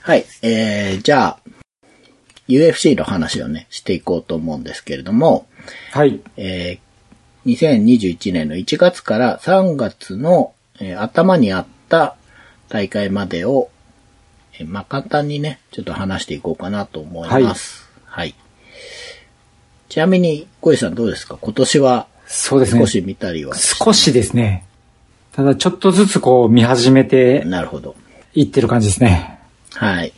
はい。えー、じゃあ、UFC の話をね、していこうと思うんですけれども、はい。えー、2021年の1月から3月の、えー頭にあった大会までを、えーまあ、簡単にね、ちょっと話していこうかなと思います。はい。ちなみに、小石さんどうですか？今年はそうですね。少し見たりはし少しですね。ただちょっとずつこう見始めてなるほど。いってる感じですね。はい。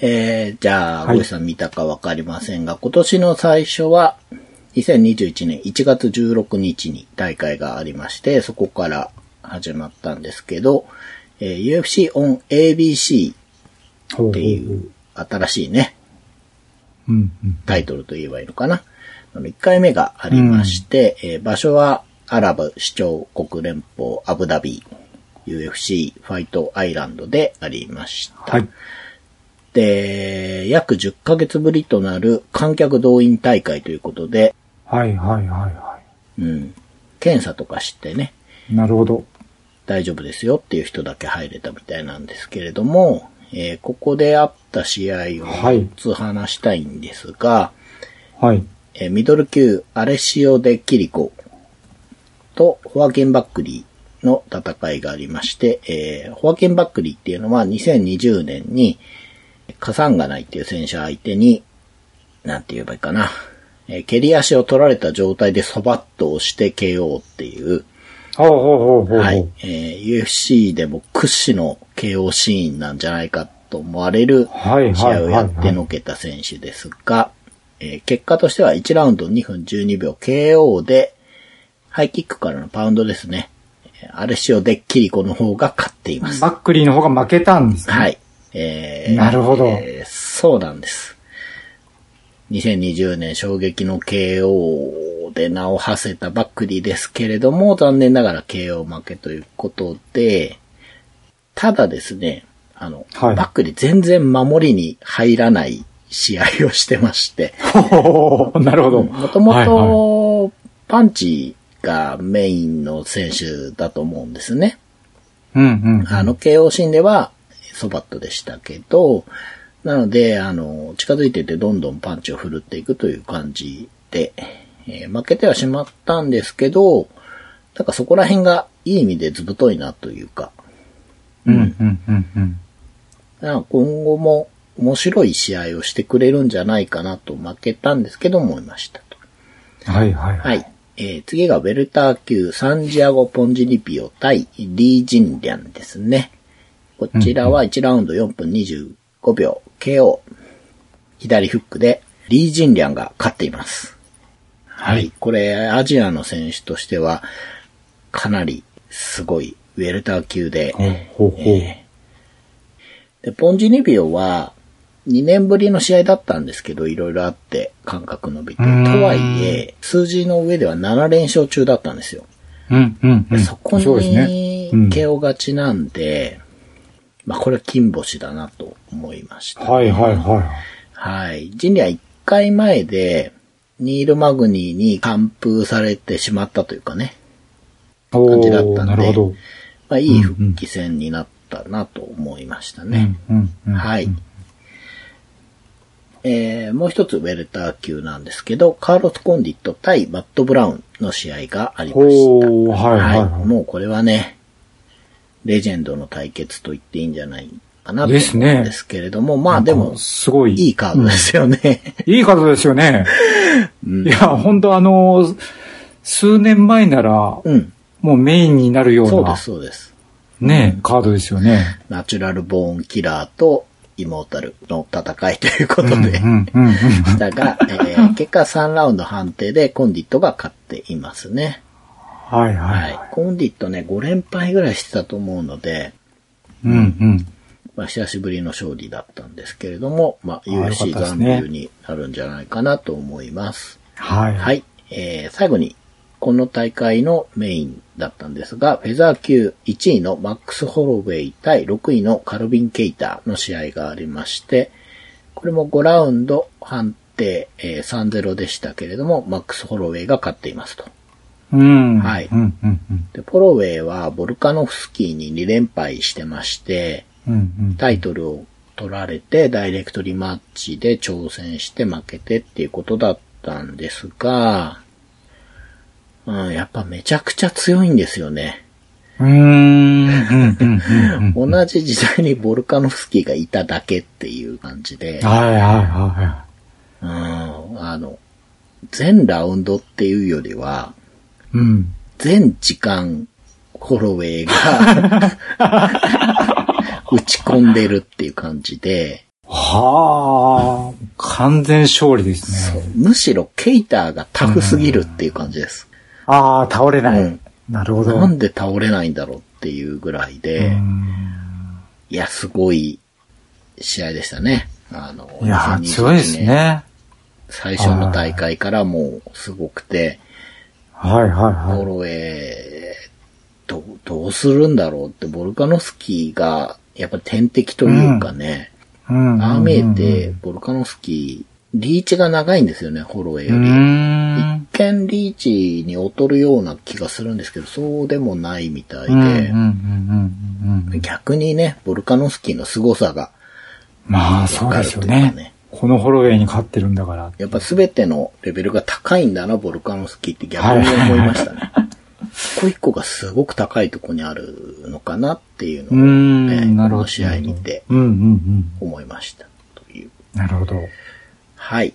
えー、じゃあ、はいさん見たかわかりませんが、今年の最初は、2021年1月16日に大会がありまして、そこから始まったんですけど、えー UFC on ABC っていう新しいね、うんうん。タイトルと言えばいいのかな。あの1回目がありまして、えー場所はアラブ首長国連邦アブダビ UFC ファイトアイランドでありました。はい。で、約10ヶ月ぶりとなる観客動員大会ということで、はいはいはいはうん、検査とかしてね、い。なるほど。大丈夫ですよっていう人だけ入れたみたいなんですけれども、えーここであった試合をはい4つ話したいんですが、はい。えーミドル級アレシオ・デ・キリコとホアキン・バックリーの戦いがありまして、えーホアキン・バックリーっていうのは2020年にカサンガナイっていう選手相手に、なんて言えばいいかな、えー蹴り足を取られた状態でそばっと押して KO っていう、ほうほうほうほうほう。はい。えー UFC でも屈指の KO シーンなんじゃないかと思われるはい試合をやってのけた選手ですが、えー結果としては1ラウンド2分12秒 KO で、ハイキックからのパウンドですね。えーアレシオ・デッキリコの方が勝っています。バックリーの方が負けたんですね。はい。えーなるほどえーそうなんです。2020年衝撃の KO で名を馳せたバックリーですけれども、残念ながら KO 負けということで、ただですね、あの、はいバックリー全然守りに入らない試合をしてまして、なるほど。もともとパンチがメインの選手だと思うんですね。うんうん。あの、KO シーンでは、ソバットでしたけど、なので、あの、近づいててどんどんパンチを振るっていくという感じで、えー負けてはしまったんですけど、なんかそこら辺がいい意味でずぶといなというか、うんうんうんうん。今後も面白い試合をしてくれるんじゃないかなと負けたんですけど思いましたと。はいはい。はい。えー次がウェルター級サンジアゴ・ポンジリピオ対リー・ジンリャンですね。こちらは1ラウンド4分25秒 KO。左フックでリー・ジンリャンが勝っています。はい。これ、アジアの選手としてはかなりすごいウェルター級で、ほうほうほう。えーで、ポンジニビオは、2年ぶりの試合だったんですけど、いろいろあって、感覚伸びて。とうんはいえ、数字の上では7連勝中だったんですよ。うんうんうん。そこ。にうん、KO 勝ちなんで、まあこれは金星だなと思いました。はいはいははい。ジンリア1回前で、ニール・マグニーに完封されてしまったというかね。感じだったんでーなるほど。まあいい復帰戦になったなと思いましたね。うんうんうん。はい。えー、もう一つウェルター級なんですけど、カーロス・コンディット対バット・ブラウンの試合がありました。はいはいはいもうこれはね、レジェンドの対決と言っていいんじゃないかなと思うんですねですけれども、まあでも、すごい。いいカードですよね。いいカードですよね。いや、本当あの、数年前なら、うん。もうメインになるようなそうです、、そうです。ね、カードですよね。ナチュラル・ボーン・キラーとイモータルの戦いということで。したが、えー結果3ラウンド判定でコンディットが勝っていますね。はいははいい。。コンディットね、5連敗ぐらいしてたと思うので、うんうん。まあ、久しぶりの勝利だったんですけれども、まあ、あよか UFC ったですね残留になるんじゃないかなと思います。はい。はい。えー、最後に、この大会のメインだったんですが、フェザー級1位のマックス・ホロウェイ対6位のカルビン・ケイターの試合がありまして、これも5ラウンド判定、えー3-0でしたけれども、マックス・ホロウェイが勝っていますと。うん。はいうんうんうん。で、ポロウェイはボルカノフスキーに2連敗してまして、うんうん。タイトルを取られて、ダイレクトリマッチで挑戦して負けてっていうことだったんですが、うん、やっぱめちゃくちゃ強いんですよね。うーん。同じ時代にボルカノフスキーがいただけっていう感じで、はいはいはうん、あの、全ラウンドっていうよりは、い。うん。全時間、ホロウェイが 打ち込んでるっていう感じで、はあ、完全勝利ですね。むしろケイターがタフすぎるっていう感じです。ああ、倒れない。うんなるほど。なんで倒れないんだろうっていうぐらいで、うんいや、すごい試合でしたね。あの、いやー、2021強いです。ね。最初の大会からもうすごくて、はいはいホはい。ロウェイ、どう、どうするんだろうって、ボルカノスキーが、やっぱ天敵というかね、うんああ見えて、ボルカノスキー、リーチが長いんですよね、ホロウェイより。ん。一見リーチに劣るような気がするんですけど、そうでもないみたいで。逆にね、ボルカノスキーの凄さが、まあ、そうですよね。このホロウェイに勝ってるんだから。やっぱ全てのレベルが高いんだな、ボルカノスキーって逆に思いましたね。一個一個がすごく高いところにあるのかなっていうのを、ん、ね。この試合にて。思いました。という。なるほど。はい。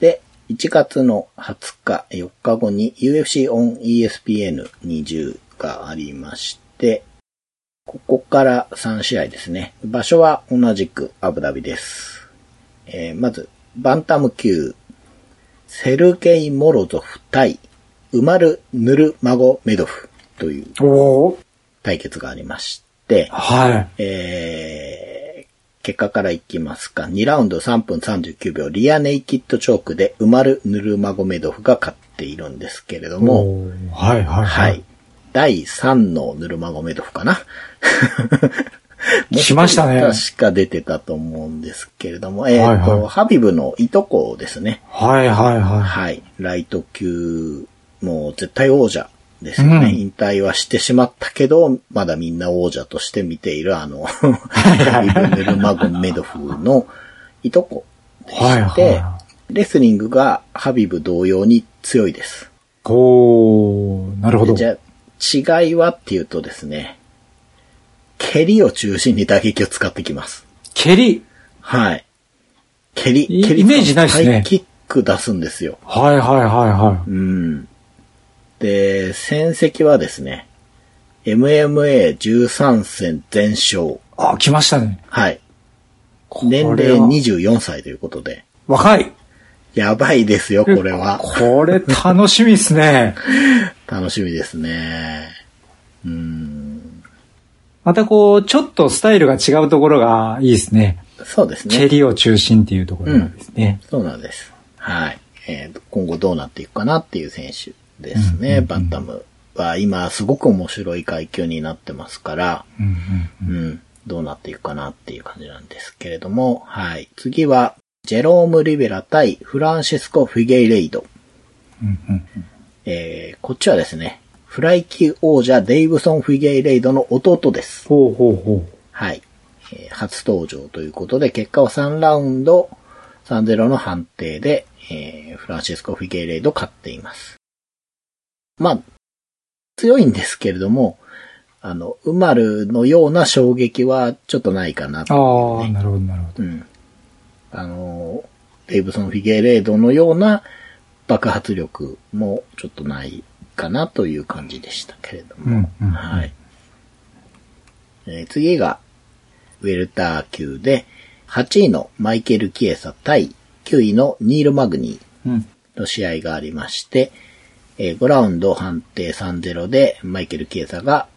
で、1月の20日、4日後に UFC on ESPN20 がありまして、ここから3試合ですね。場所は同じくアブダビです。えーまず、バンタム級、セルゲイ・モロゾフ対ウマル・ヌルマゴメドフという対決がありまして、はい。えー、結果からいきますか。2ラウンド3分39秒、リアネイキッドチョークでウマル・ヌルマゴメドフが勝っているんですけれども、おーはいはいはい。。第3のヌルマゴメドフかな。来ましたね確か出てたと思うんですけれども、えっ、と、はいはいハビブのいとこですね。はいはいははい。ライト級、もう絶対王者ですよね。うん引退はしてしまったけど、まだみんな王者として見ているあの、イブネルマゴンメドフのいとこでい。はいして、はレスリングがハビブ同様に強いです。い。おー、なるほど。じゃあ、違いはっていうとですね、蹴りを中心に打撃を使ってきます。蹴り？はい。蹴り、い蹴りイメージないっすねハイキック出すんですよ。はいはいはいはうん。で、戦績はですね、MMA13 戦全勝。い。あ、来ましたね。はい。年齢24歳ということで。若い。やばいですよ、これは。これ楽しみっすね。楽しみですね。うん。またこう、ちょっとスタイルが違うところがいいですね。そうですね。蹴りを中心っていうところがですね。そうなんです。はい。えーと今後どうなっていくかなっていう選手ですね。バンタムは今すごく面白い階級になってますから、うんどうなっていくかなっていう感じなんですけれども、はい。次は、ジェローム・リベラ対フランシスコ・フィゲイレイド。えー、こっちはですね、フライ級王者デイブソン・フィゲイレイドの弟です。ほうほうほはい。えー初登場ということで、結果は3ラウンド3-0の判定で、えーフランシスコ・フィゲイレイド勝っています。まあ、強いんですけれども、あの、ウマルのような衝撃はちょっとないかなう。とああ、なるほどなるほど。うん。あの、デイブソン・フィゲイレイドのような爆発力もちょっとないかなという感じでしたけれども。うんうんうんはい。えー次が、ウェルター級で、8位のマイケル・キエサ対9位のニール・マグニーうん。の試合がありまして、えー5ラウンド判定3-0でマイケル・キエサが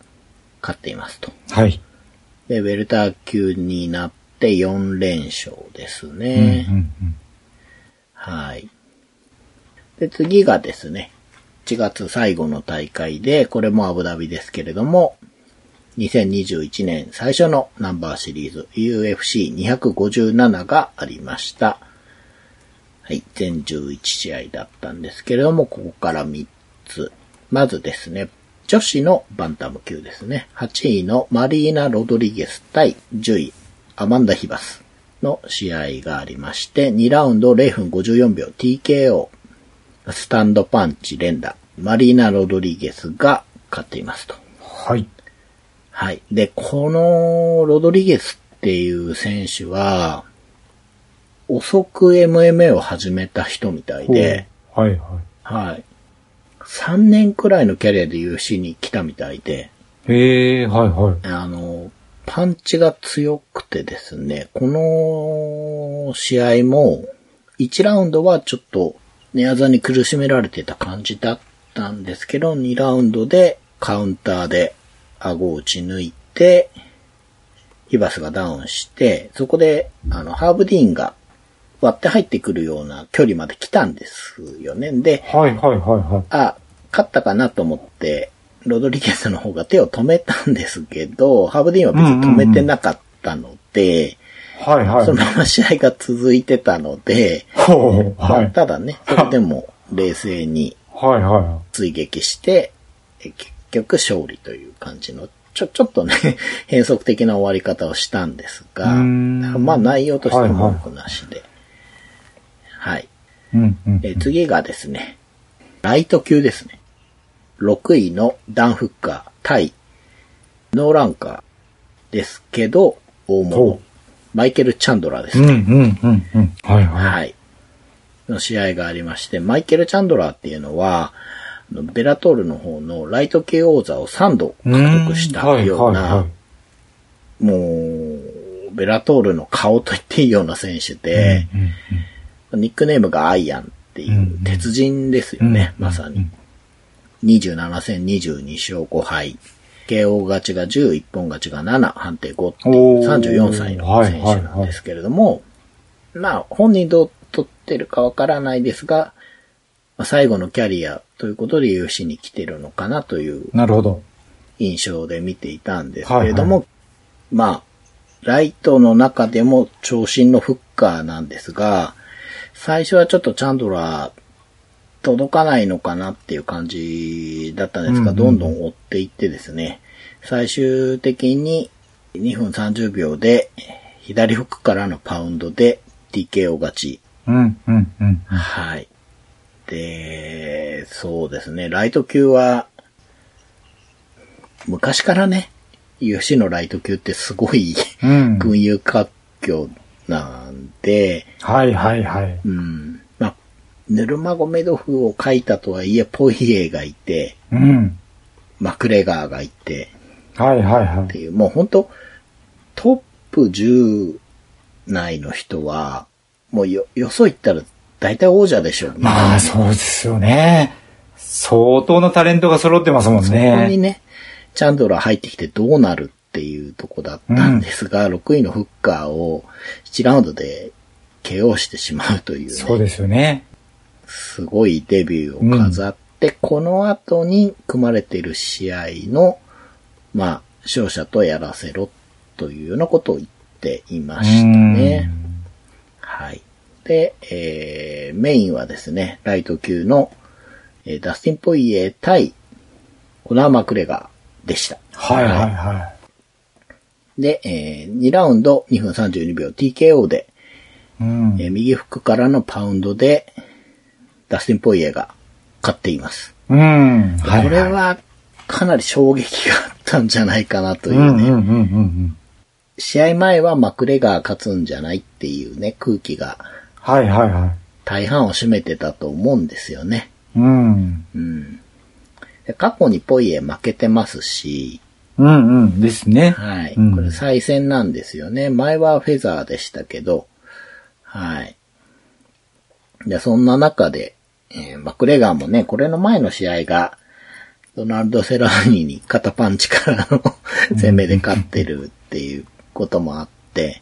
勝っていますと。はい。で、ウェルター級になって4連勝ですうんね。うんうんはい。で、次がですね、1月最後の大会で、これもアブダビですけれども、2021年最初のナンバーシリーズ UFC257 がありました。はい、全11試合だったんですけれども、ここから3つ。まずですね、女子のバンタム級ですね。8位のマリーナ・ロドリゲス対10位、アマンダ・ヒバスの試合がありまして、2ラウンド0分54秒 TKO、スタンドパンチ連打、マリーナ・ロドリゲスが勝っていますと。はい。はい。で、このロドリゲスっていう選手は、遅く MMA を始めた人みたいで、はいはい。はい。3年くらいのキャリアで UFC に来たみたいで、へえ、はいはい。あの、パンチが強くてですね、この試合も、1ラウンドはちょっと寝技に苦しめられてた感じだったんですけど、2ラウンドでカウンターで顎を打ち抜いて、ヒバスがダウンして、そこで、あの、ハーブディーンが割って入ってくるような距離まで来たんですよね。で、はいはいはいはい。あ、勝ったかなと思って、ロドリゲスの方が手を止めたんですけど、ハーブディーンは別に止めてなかったので、はいはい。そのまま試合が続いてたので、ほう、まはい。あただね、それでも冷静にはいは追撃して、え結局勝利という感じの、ちょ、ちょっとね、変則的な終わり方をしたんですが、まあ内容としてははいはい文句なしで。はい。い。うんうん。えー次がですね、ライト級ですね。6位のダン・フッカー対ノーランカーですけど、大ほ物う。マイケル・チャンドラーですうんうね。んうんうん。はいはい。はい。の試合がありまして、マイケル・チャンドラーっていうのは、ベラトールの方のライト系王座を3度獲得したような、もう、ベラトールの顔と言っていいような選手で、うんうんニックネームがアイアンっていう鉄人ですよね、うんまさに。27戦22勝5敗。KO 勝ちが10、一本勝ちが7、判定5っていうおー34歳の選手なんですけれども、まあ、本人どう取ってるかわからないですが、まあ最後のキャリアということで UFC に来てるのかなというなるほど。印象で見ていたんですけれども、まあ、ライトの中でも長身のフッカーなんですが、最初はちょっとチャンドラー届かないのかなっていう感じだったんですが、どんどん追っていってですね、最終的に2分30秒で左フックからのパウンドで TKO 勝ち。うんうんうん。はい。で、そうですね、ライト級は、昔からね、UFC のライト級ってすごい、うん。群雄割拠なんで、はいはいはい。うん。まあ、ヌルマゴメドフを書いたとはいえ、ポイエがいて、うん。マクレガーがいて、はいはいはい。っていう、もう本当トップ10内の人は、もうよ、よそ行ったら大体王者でしょうね。まあそうですよね。相当のタレントが揃ってますもんそこにね。ね、チャンドラー入ってきてどうなるっていうとこだったんですが、6位のフッカーを7ラウンドで KO してしまうというね、そうですよね。すごいデビューを飾って、この後に組まれている試合の、まあ、勝者とやらせろというようなことを言っていましたね。はい。で、えー、メインはですね、ライト級の、えーダスティン・ポイエ対コナー・マクレガーでした。はいはいはで、えー、2ラウンド2分32秒 TKO で、い。うん。えー右フックからのパウンドで、ダスティン・ポイエが勝っています。うん。はい。これはかなり衝撃があったんじゃないかなといううんね。うんうんうん。試合前はマクレガー勝つんじゃないっていうね、空気がはいはいはい。大半を占めてたと思うんですよね。うん。うん。で過去にポイエ負けてますし、うんうん。ですね。はい。うんこれ再戦なんですよね。前はフェザーでしたけど、はい。で、そんな中で、えーマクレガーもね、これの前の試合が、ドナルド・セラーニに肩パンチからの攻めで勝ってるっていうこともあって、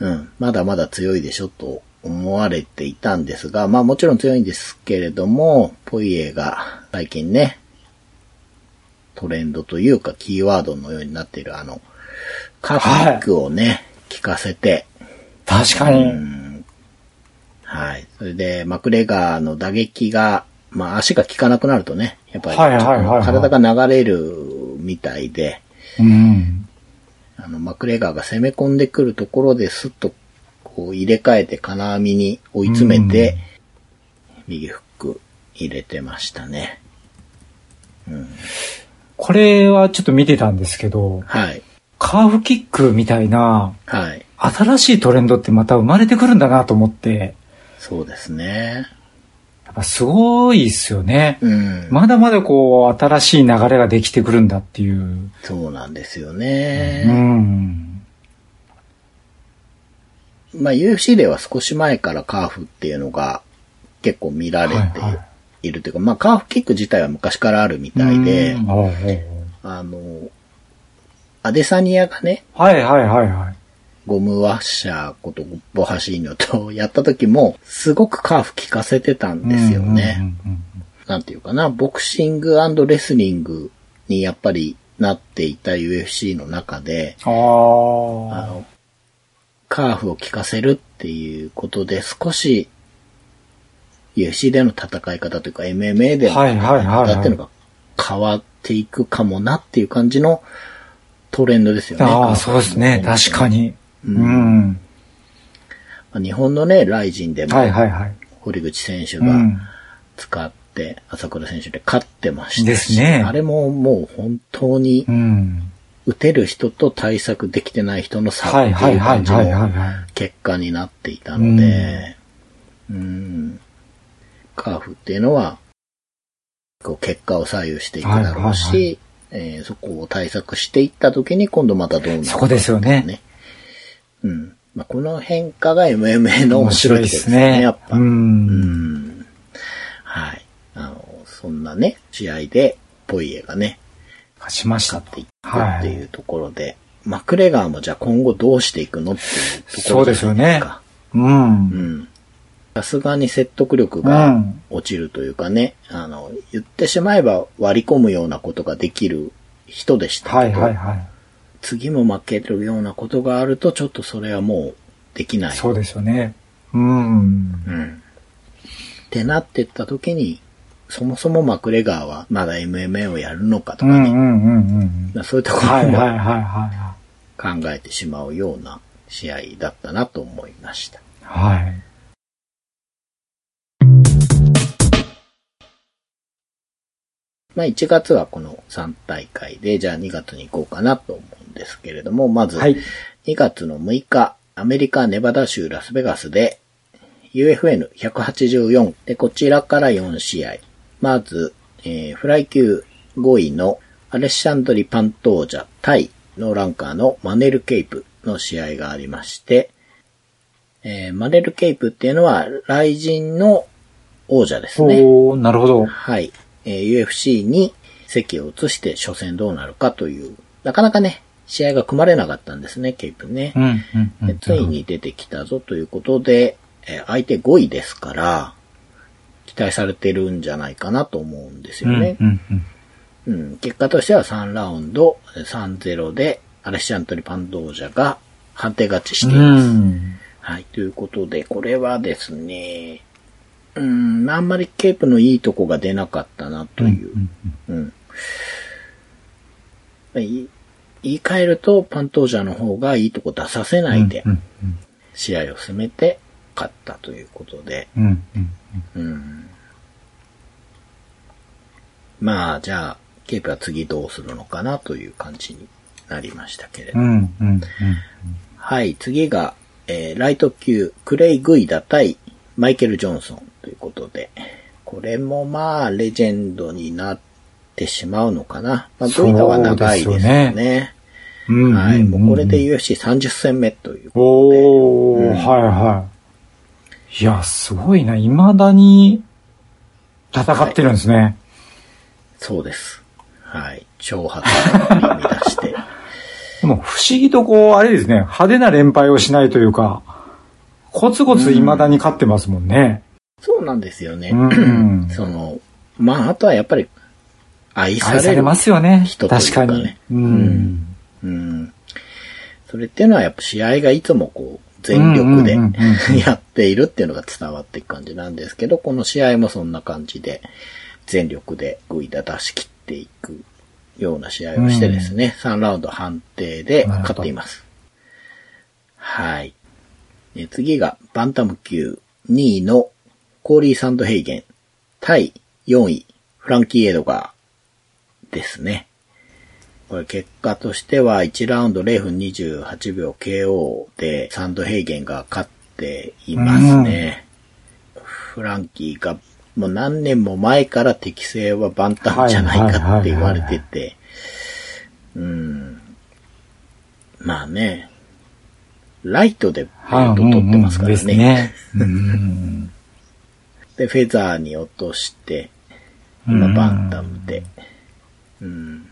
うん、まだまだ強いでしょと思われていたんですが、まあもちろん強いんですけれども、ポイエが最近ね、トレンドというかキーワードのようになっているあの、カフックをね、聞かせて、確かに。はい。それで、マクレガーの打撃が、まあ足が効かなくなるとね、やっぱりはいはいはいはい体が流れるみたいで、うん。あの、マクレガーが攻め込んでくるところですっと、こう入れ替えて金網に追い詰めて、右フック入れてましたね。これはちょっと見てたんですけど、はい。カーフキックみたいなはい。新しいトレンドってまた生まれてくるんだなと思って、そうですね。やっぱすごいですよね。うん。まだまだこう、新しい流れができてくるんだっていう。そうなんですようね。ん。まあ UFC では少し前からカーフっていうのが結構見られてはいはいいるというか、まあカーフキック自体は昔からあるみたいであの、アデサニアがね、はいはいはいはい。ゴムワッシャーことボハシーニョとやった時も、すごくカーフ効かせてたんですよね。なんていうかな、ボクシングレスリングにやっぱりなっていた UFC の中で、あの、カーフを効かせるっていうことで少し UFC での戦い方というか MMA での戦い方っていうのが変わっていくかもなっていう感じのトレンドですよあ。ね。ああ、そうですね。確か。に。ううん日本のね、ライジンでもはいはいはい。堀口選手がうん。使って、朝倉選手で勝ってましたしですねあれももう本当にうん。打てる人と対策できてない人の差はいってはいいうはい感じの。結果になっていたので、うん、カーフっていうのは、こう結果を左右していくだろうし、はいはいえーそこを対策していった時に今度またどうなるかそこですよねね。うん。まあ、この変化が MMA の面白いところですね、やっぱ。う。うんん。はい。あの、そんなね、試合で、ポイエがね、勝ちました勝っていくっていうところで、マクレガーもじゃあ今後どうしていくのっていうところそうですよねうん。うん。さすがに説得力うがん。落ちるというかね、あの、言ってしまえば割り込むようなことができる人でしたはいけど、はいはい。次も負けるようなことがあると、ちょっとそれはもうできない。そうですよね。うん。うん。ってなってった時に、そもそもマクレガーはまだ MMA をやるのかとかね、うんうんうんうん。そういうところもはいはいはいは考えてしまうような試合だったなと思いました。い。はい。まあ1月はこの3大会で、じゃあ2月に行こうかなと思うんですけれども、まずはい。2月の6日、アメリカネバダ州ラスベガスで UFN184 で、こちらから4試合。まず、えーフライ級5位のアレッシャンドリ・パントージャ対ノーランカーのマネル・ケイプの試合がありまして、えーマネル・ケイプっていうのは、雷神の王者ですね。おー、なるほど。はい。えー UFC に席を移して初戦どうなるかという、なかなかね、試合が組まれなかったんですね、ケイプねついに出てきたぞということで、えー相手5位ですから、期待されてるんじゃないかなと思うんですうんよね。うん結果としては3ラウンド3-0で、アレッシャントリ・パンドージャが判定勝ちしています。うん。はい。ということで、これはですね、うん、あんまりケープのいいとこが出なかったなという。うん。言い言い換えると、パントージャの方がいいとこ出させないでう、ん試合を進めて勝ったということで、うん。まあ、じゃあ、ケープは次どうするのかなという感じになりましたけれど。うんうんうん。はい、次が、えーライト級、クレイ・グイダ対マイケル・ジョンソンということで、これもまあ、レジェンドになってしまうのかな。まあ、グイダは長いですよそうですよね。うんはい、もうこれで言う。UFC30 戦目という。おー、うんはいはい。いや、すごいな。未だに戦ってるんですね。そうです。はい、挑発を生み出して。でも不思議とこう、あれですね、派手な連敗をしないというか、コツコツ未だに勝ってますもんね。そうなんですよね。うんその、まあ、あとはやっぱり、愛される。愛されますよね。人という確かねかに。ううんん。うん。それっていうのはやっぱ試合がいつもこう、全力でうんうんうんうん やっているっていうのが伝わっていく感じなんですけど、この試合もそんな感じで、全力でグイダ出し切っていくような試合をしてですね、3ラウンド判定で勝っています。はい。え次が、バンタム級2位のコーリー・サンドヘイゲン、対4位、フランキー・エドガーですね。これ結果としては1ラウンド0分28秒 KO でサンドヘイゲンが勝っていますね。フランキーがもう何年も前から適性はバンタムじゃないかって言われてて、うん。まあね、ライトでベルト取ってますからですね。ね。うん。で、フェザーに落として、今バンタムで。うん。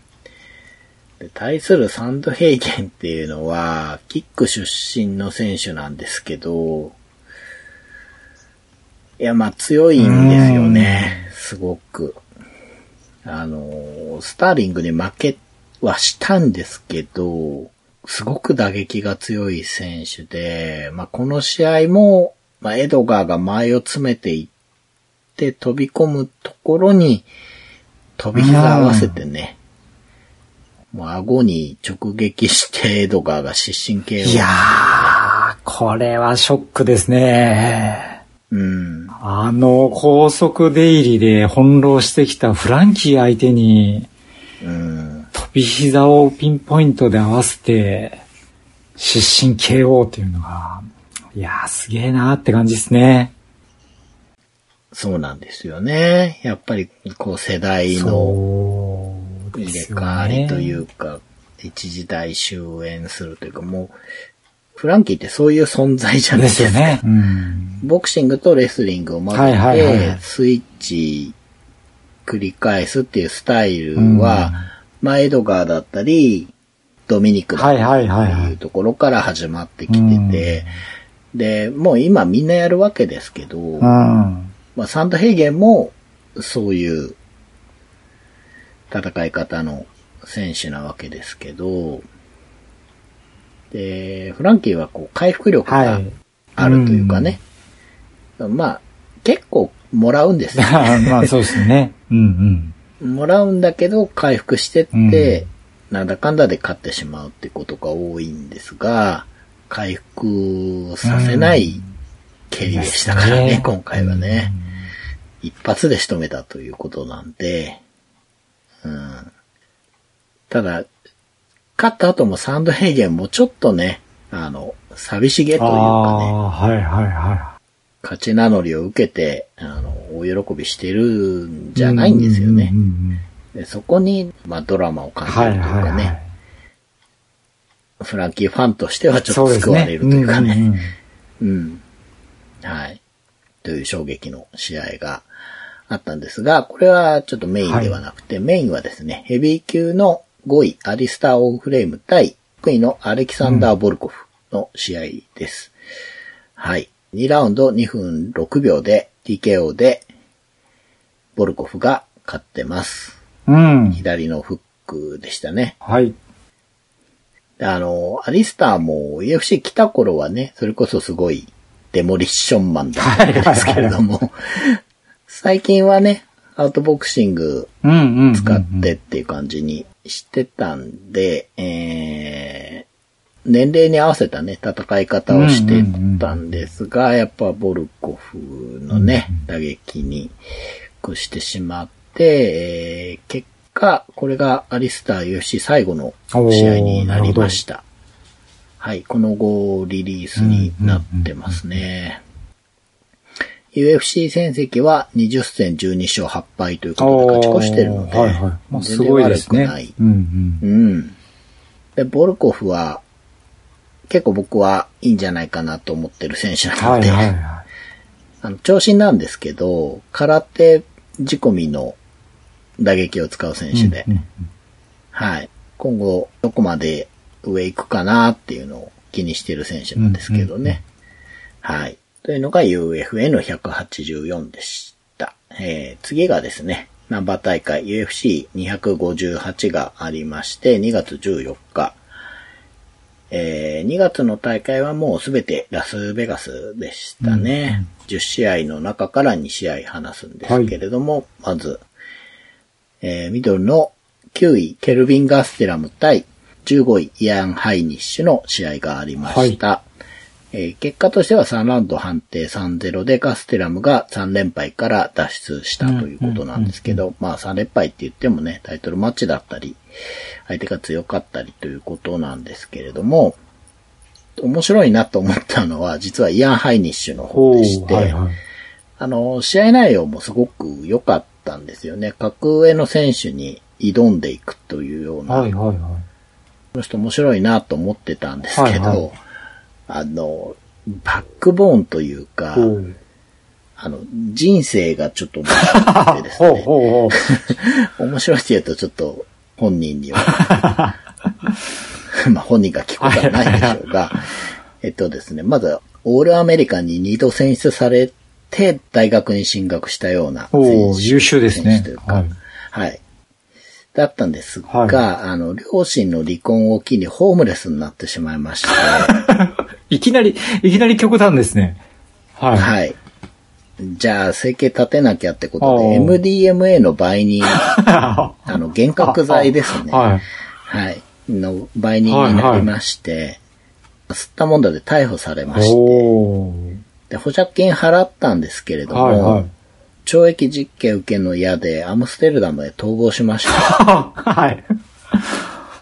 で、対するサンドヘイゲンっていうのは、キック出身の選手なんですけど、いや、まあ強いんですよね。すごく。あの、スターリングに負けはしたんですけど、すごく打撃が強い選手で、まあこの試合も、まあエドガーが前を詰めていって飛び込むところに、飛び膝合わせてね、もう顎に直撃してエドガーが失神系を。いやー、これはショックですね。うん。あの高速出入りで翻弄してきたフランキー相手にうん。飛び膝をピンポイントで合わせて失神 KO っていうのが、いやーすげえなーって感じですね。そうなんですよね。やっぱり、こう世代の入れ。替わりというか、一時代終焉するというか、もう、フランキーってそういう存在じゃないですよね。うん。ボクシングとレスリングを混ぜて、スイッチ繰り返すっていうスタイルは、まあ、エドガーだったり、ドミニクだったりはいはいはいはいっていうところから始まってきてて、で、もう今みんなやるわけですけど、うん。まあ、サンドヘイゲンも、そういう戦い方の選手なわけですけど、で、フランキーはこう回復力がはい。あるというかね、まあ、結構もらうんですよ。まあそうですね。うんもらうんだけど回復してって、なんだかんだで勝ってしまうってことが多いんですが、回復させない蹴りでしたからね、ですね今回はね。一発で仕留めたということなんで、うん。ただ、勝った後もサンドヘイゲンもちょっとね、あの、寂しげうん。というかね、はいはいは勝ち名乗りを受けて、あの、大喜びしてるんい。じゃないんですよねうん。うんうんでそこに、まあ、ドラマを感じはいるというかね、はいはい。フランキーファンとしてはちょ。っと救われるというかね。んんんうん。はい。という衝撃の試合があったんですが、これはちょっとメインではなくて、メインはですね、ヘビー級の5位、アリスター・オーフレーム対6位のアレキサンダー・ボルコフの試合です。はい。2ラウンド2分6秒で TKO で、ボルコフが勝ってます。うん。左のフックでしたね。はい。であの、アリスターも UFC 来た頃はね、それこそすごいデモリッションマンだったんですけれども、最近はね、アウトボクシング。使ってっていう感じにしてたんで、えー、年齢に合わせたね、戦い方をしてたんですが、やっぱボルコフのね、打撃に屈してしまって、えー結果、これがアリスター UFC 最後の試合になりました。はい、この後リリースになってますね。UFC 戦績は20戦12勝8敗ということで勝ち越してるので、はいはい。まあ、すごいですね悪くない。。うんうん。で、ボルコフは、結構僕はいいんじゃないかなと思ってる選手うん。なので、はいはいはあの、長身なんですけど、空手仕込みの打撃を使う選い。手で、うんうんはい。今後、どこまで上行くかなっていうのを気にしてる選手なんですけどね。はい。というのが UFA の184でした。えー、次がですね、ナンバー大会 UFC258 がありまして、2月14日。えー、2月の大会はもうすべてラスベガスでしたね。10試合の中から2試合話すんですけれども、まず、えー、ミドルの9位、ケルビン・ガステラム対15位、イアン・ハイニッシュの試合がありました。えー結果としては3ラウンド判定3-0でガステラムが3連敗から脱出したということなんですけど、まあ3連敗って言ってもね、タイトルマッチだったり、相手が強かったりということなんですけれども、面白いなと思ったのは、実はイアン・ハイニッシュの方でして、はいはい。あの、試合内容もすごく良かったんですよね。格上の選手に挑んでいくというような、はいはいはい。この人面白いなと思ってたんですけど、はいはいあの、バックボーンというか、あの、人生がちょっと面白くてです ほうね、ほうほう。面白いって言うとちょっと本人には、まあ本人が聞くことはないでしょうが、えっとですね、まず、オールアメリカに2度選出されて、大学に進学したような選手優秀ですね。というか、はい。はい。だったんですが、はい。あの、両親の離婚を機にホームレスになってしまいまして、いきなり、いきなり極端ですね。はい。はい。じゃあ、生計立てなきゃってことおで、ー MDMA の倍に、は あの、幻覚剤ですね。はい。はい。の倍人になりまして、吸ったもんだで逮捕されまして。で、保釈金払ったんですけれども、はいはい。懲役実刑受けるの嫌で、アムステルダムへ逃亡しました。はい。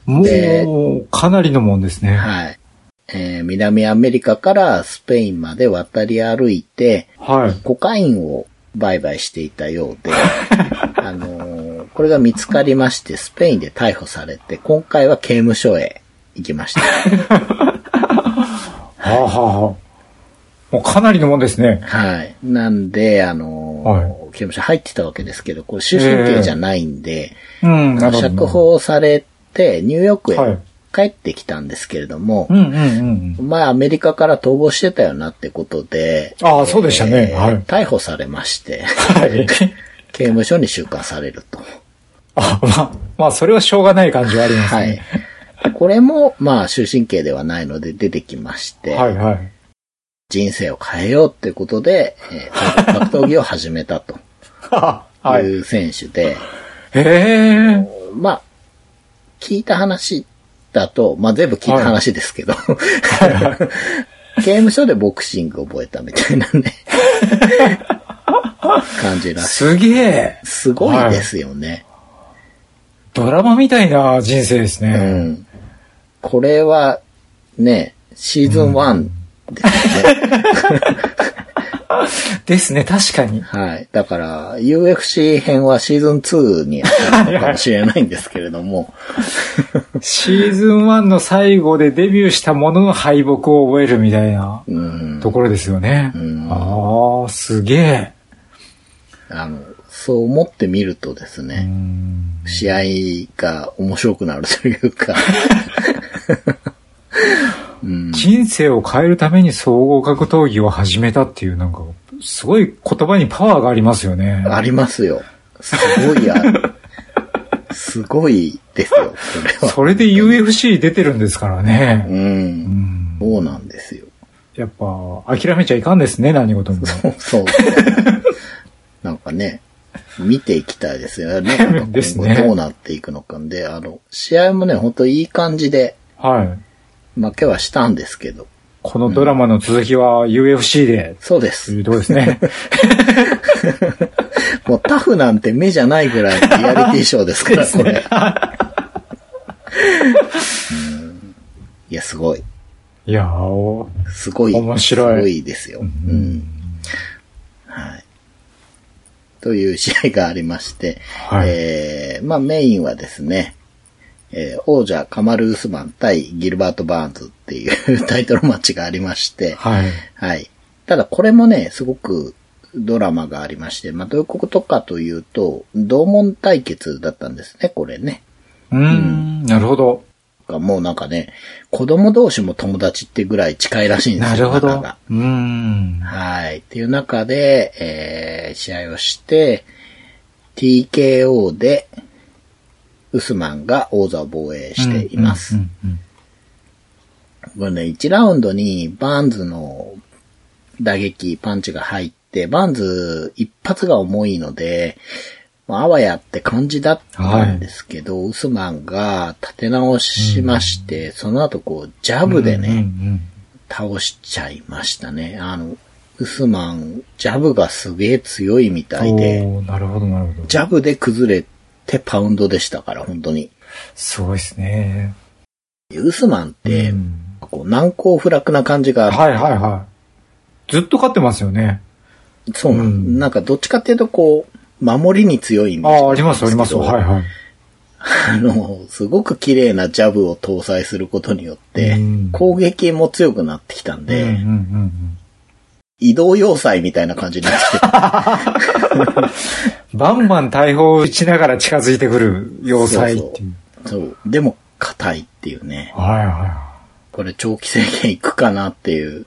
もでう、かなりのもんですね。はい。えー南アメリカからスペインまで渡り歩いて、はい。コカインを売買していたようで、あのーこれが見つかりまして、スペインで逮捕されて、今回は刑務所へ行きました。はあ、はあはあ、もうかなりのもんですね。はい。なんで、あのーはい刑務所入ってたわけですけど、これ終身刑じゃないんで、うん、なるほど。釈放されて、ニューヨークはいへ帰ってきたんですけれども、うんうんうんうん。まあアメリカから逃亡してたよなってことで、ああ、そうでしたね。えーはい。逮捕されまして、はい。刑務所に収監されると。あ、まあ、まあ、それはしょうがない感じはありますはいね。。これも、まあ、終身刑ではないので出てきまして、はい、はい。人生を変えようってことで、えー格闘技を始めたと はいい。う選手で、へえ。まあ、聞いた話だと、まあ全部聞いた話ですけど、刑務所でボクシングを覚えたみたいなね、感じらしい。すげえ。すごいですよね。ドラマみたいな人生ですうね。ん。これは、ね、シーズン1ですね。ですね、確かに。はい。だから、UFC 編はシーズン2に当たるのかもしれないんですけれども、シーズン1の最後でデビューしたものの敗北を覚えるみたいなうん。ところですよね。んああ、すげえ。あの、そう思ってみるとですうね、ん試合が面白くなるというか、うん、人生を変えるために総合格闘技を始めたっていうなんか、すごい言葉にパワーがありますよね。ありますよ。すごいある。すごいですよ、それは。それで UFC 出てるんですからう。ね。うんんそうなんですよ。やっぱ、諦めちゃいかんですね、何事も。そうそう。なんかね、見ていきたいですよね。ですねどうなっていくのかんで、あの、試合もね、ほんといい感じではい。負けはしたんですけど。このドラマの続きは UFC で、そうでといす。うとこですね。もうタフなんて目じゃないぐらいのリアリティショーですから、これ。うんいや、すごい。いやー、すごい。面白いすごいですよ。うん。はい。という試合がありまして、はいえー、まあメインはですね、えー王者カマル・ウスマン対ギルバート・バーンズっていう タイトルマッチがありまして、はい。はい。ただこれもね、すごくドラマがありまして、まあどういうことかというと、同門対決だったんですね、これね。うーん、なるほど。もうなんかね、子供同士も友達ってぐらい近いらしいんですよ。なるほど。うーん。はい。っていう中で、えー、試合をして、TKO で、ウスマンが王座を防衛しています。うんうんうんこれね、1ラウンドにバーンズの打撃、パンチが入って、バーンズ一発が重いので、まああわやって感じだったんですけど、ウスマンが立て直しまして、その後こう、ジャブでね、うんうん倒しちゃいましたね。あの、ウスマン、ジャブがすげえ強いみたいで、なるほど、なるほど。ジャブで崩れてパウンドでしたから、本当に。すごいですね。ウスマンって、うんこう難攻不落な感じが、はいはいはい。ずっと勝ってますよね。そうなん、うんなんかどっちかっていうとこう、守りに強いイメージああ、ありますあります。はいはい。あの、すごく綺麗なジャブを搭載することによってうん、攻撃も強くなってきたんで、うんうんうんうん移動要塞みたいな感じになってきて、バンバン大砲しながら近づいてくる要塞っていう。そう。でも、硬いっていうね。はいはこれ長期政権いくかなっていう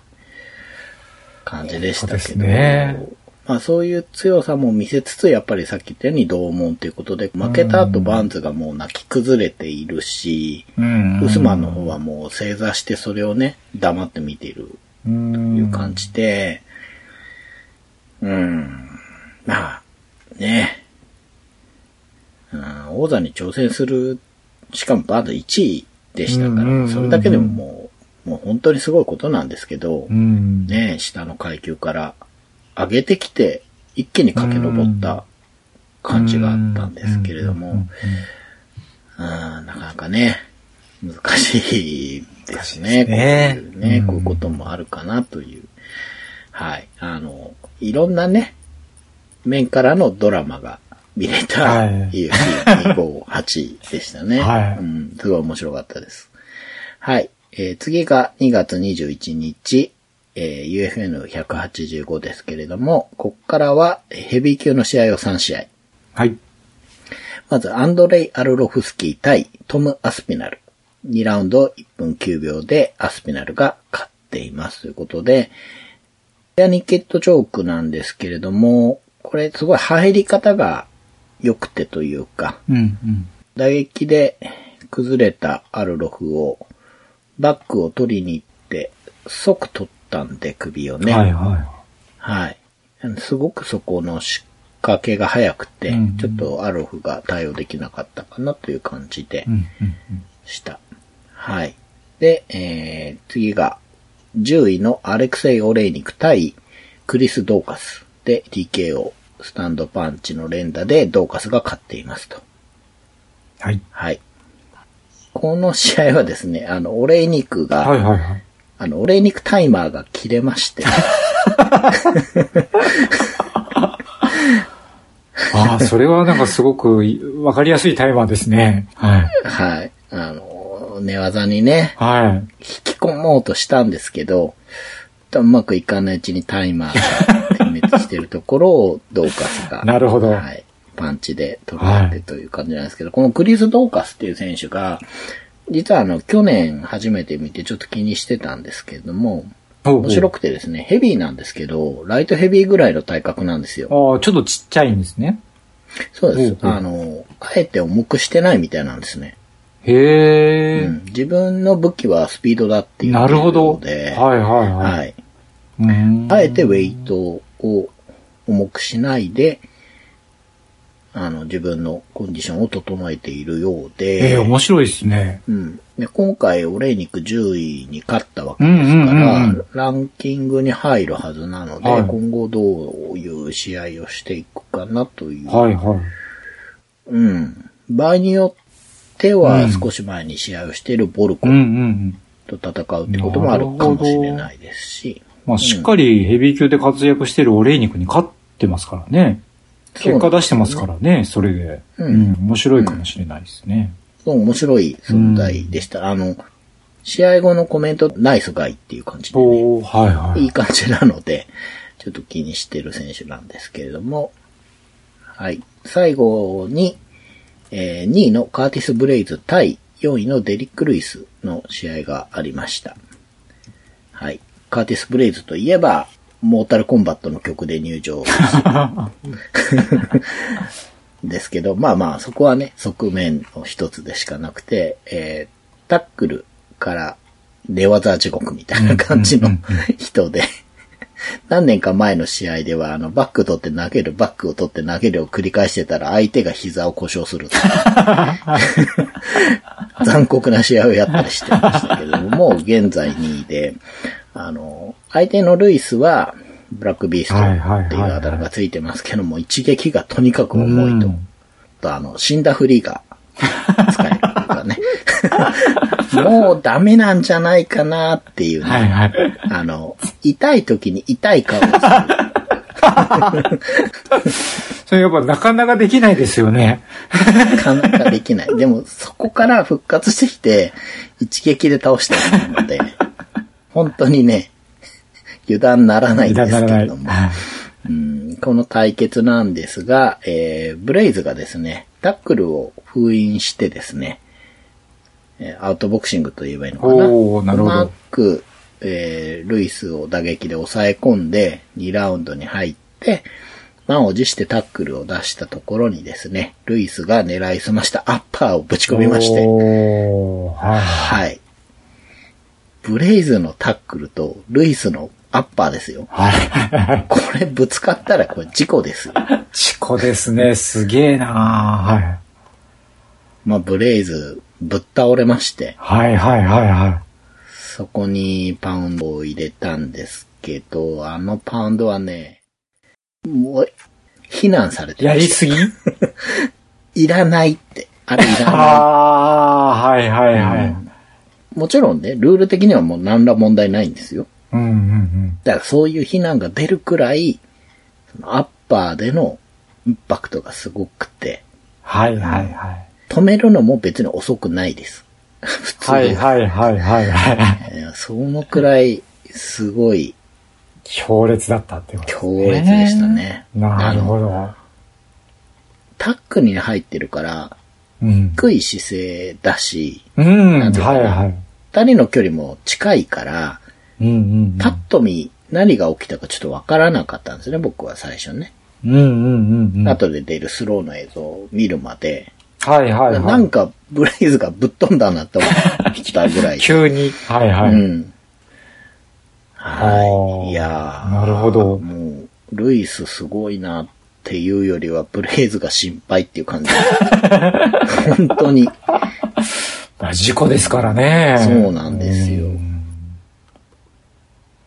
感じでしたけど。そうですねまあそういう強さも見せつつ、やっぱりさっき言ったように同門ということで、負けた後バーンズがもう泣き崩れているし、ウスマンの方はもう正座してそれをね、黙って見ているという感じで、うん、まあ、ね、うん、王座に挑戦する、しかもバーンズ1位でしたから、それだけでももう、もう本当にすごいことなんですけど、うん。ね、下の階級から上げてきて、一気に駆け上った感じがあったんですけれども、うんなかなかね、難しいですね。ねこういうね、うんこういうこともあるかなという。はい。あの、いろんなね、面からのドラマが見れたはい UFC258 でしたね。はいうん、すごい面白かったです。はい。えー次が2月21日、えー UFN185 ですけれども、こっからはヘビー級の試合を3試合。はい。まず、アンドレイ・アルロフスキー対トム・アスピナル。2ラウンド1分9秒でアスピナルが勝っています。ということで、エアニケットチョークなんですけれども、これすごい入り方が良くてというか、うんうん。打撃で崩れたアルロフをバックを取りに行って即取ったんで首をね。はいははい。すごくそこの仕掛けが早くて、うんうんちょっとアロフが対応できなかったかなという感じでい。うんうんうん。した。はい。で、えー、次が、10位のアレクセイ・オレイニク対クリス・ドーカスで TKO、スタンドパンチの連打でドーカスが勝っていますと。はい。はい。この試合はですね、あの、オレイニクが、はいはいはい。あの、オレイニクタイマーが切れまして、ああ、それはなんかすごくいわかりやすいタイマーですね。はい。はい。あの、寝技にね、はい。引き込もうとしたんですけど、うまくいかないうちにタイマーが してるところをドーカスが、なるほどはい、パンチで取られてという感じなんですけど、このクリス・ドーカスっていう選手が、実はあの、去年初めて見てちょっと気にしてたんですけれども、面白くてですね、ヘビーなんですけど、ライトヘビーぐらいの体格なんですよ。ああ、ちょっとちっちゃいんですね。そうです。あの、あえて重くしてないみたいなんですね。へえ、うん、自分の武器はスピードだっていうなるほど。ので、はいはいはい。はい。あえてウェイトを重くしないで、あの、自分のコンディションを整えているようで、ええ面白いですね。うん。で、今回、オレイニク10位に勝ったわけうんですかうんうんら、うん。ランキングに入るはずなので、はい今後どういう試合をしていくかなという。はいはい。うん。場合によってうはん少し前に試合をしているボルコうんうんうん。と戦うってこともあるかもしれないですし。まあ、しっかりヘビー級で活躍してるオレイニクに勝ってますからね。結果出してますからね、それで。ううんん、面白いかもしれないですね。そう面白い存在でした。あの、試合後のコメント、ナイスガイっていう感じで、ね、はいはいい。い感じなので、ちょっと気にしてる選手なんですけれども、はい。最後に、えー2位のカーティス・ブレイズ対4位のデリック・ルイスの試合がありました。はい。カーティス・ブレイズといえば、モータルコンバットの曲で入場。ですけど、まあまあ、そこはね、側面の一つでしかなくて、えータックルから寝技地獄みたいな感じの人で、何年か前の試合では、あの、バック取って投げる、バックを取って投げるを繰り返してたら、相手が膝を故障すると。残酷な試合をやったりしてましたけども、もう現在2位で、あの、相手のルイスは、ブラックビーストっていうあだ名がついてますけども、一撃がとにかく重いと。と、あの、死んだふりが使えるとかね。もうダメなんじゃないかなっていうね。はいはい。あの、痛い時に痛い顔をする。それやっぱなかなかできないですよね。なかなかできない。でも、そこから復活してきて、一撃で倒してるので、本当にね、油断ならないんですけれども。うんこの対決なんですが、えー、ブレイズがですね、タックルを封印してですね、えーアウトボクシングと言えばいいのかな。なるほどうまく、えールイスを打撃で抑え込んで、2ラウンドに入って、満を持してタックルを出したところにですね、ルイスが狙いすましたアッパーをぶち込みまして、はい。はい。ブレイズのタックルとルイスのアッパーですよ。はい。これぶつかったらこれ事故ですよ。事故ですね。すげえなはい。まあ、ブレイズぶっ倒れまして、はいはいはいはそこにパウンドを入れたんですけど、あのパウンドはね、もう、非難されい。てやりすぎ？た。いらないって。あれいらなああ、はいはいはい。い。もちろんね、ルール的にはもう何ら問題ないんですよ。うんうんうん。だからそういう非難が出るくらい、そのアッパーでのインパクトがすごくて、はいはいはい。止めるのも別に遅くないです。普通はいはいはいはいはい。そのくらい、すごい強烈だったってことですね。強烈でしたね。なるほど。タックに入ってるから、うん。低い姿勢だし、うん。はいはい。二人の距離も近いから、うんうんパッと見何が起きたかちょっとわからなかったんですね、僕は最初ね。うん。うんうんうんうん。後で出るスローの映像を見るまで、はいはいはい。なんかブレイズがぶっ飛んだなって思ったぐらい。急に。はいはい。うん。あはーい。いやーなるほどもう、ルイスすごいなっていうよりは、ブレイズが心配っていう感じ。本当に。まあ事故ですからね。そうなんですようん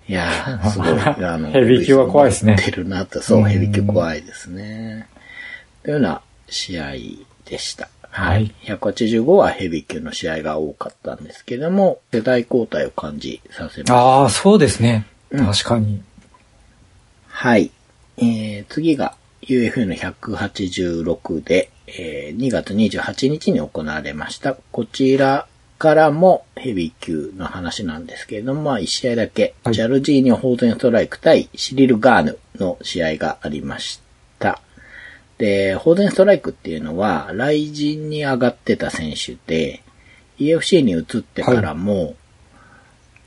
いやーすごい。あの ヘビー級は怖いですねてるなと、そうう、んヘビー級怖いですね。というような試合でした。はい。185はヘビー級の試合が多かったんですけども、世代交代を感じさせます。ああ、そうですね。うん確かに。はい。えー、次が UFA の186で、えー2月28日に行われました。こちらからもヘビー級の話なんですけれども、まあ1試合だけ、はいジャルジーニョ・ホーゼンストライク対シリル・ガーヌの試合がありました。で、ホーゼンストライクっていうのは、雷神に上がってた選手で、EFC に移ってからも、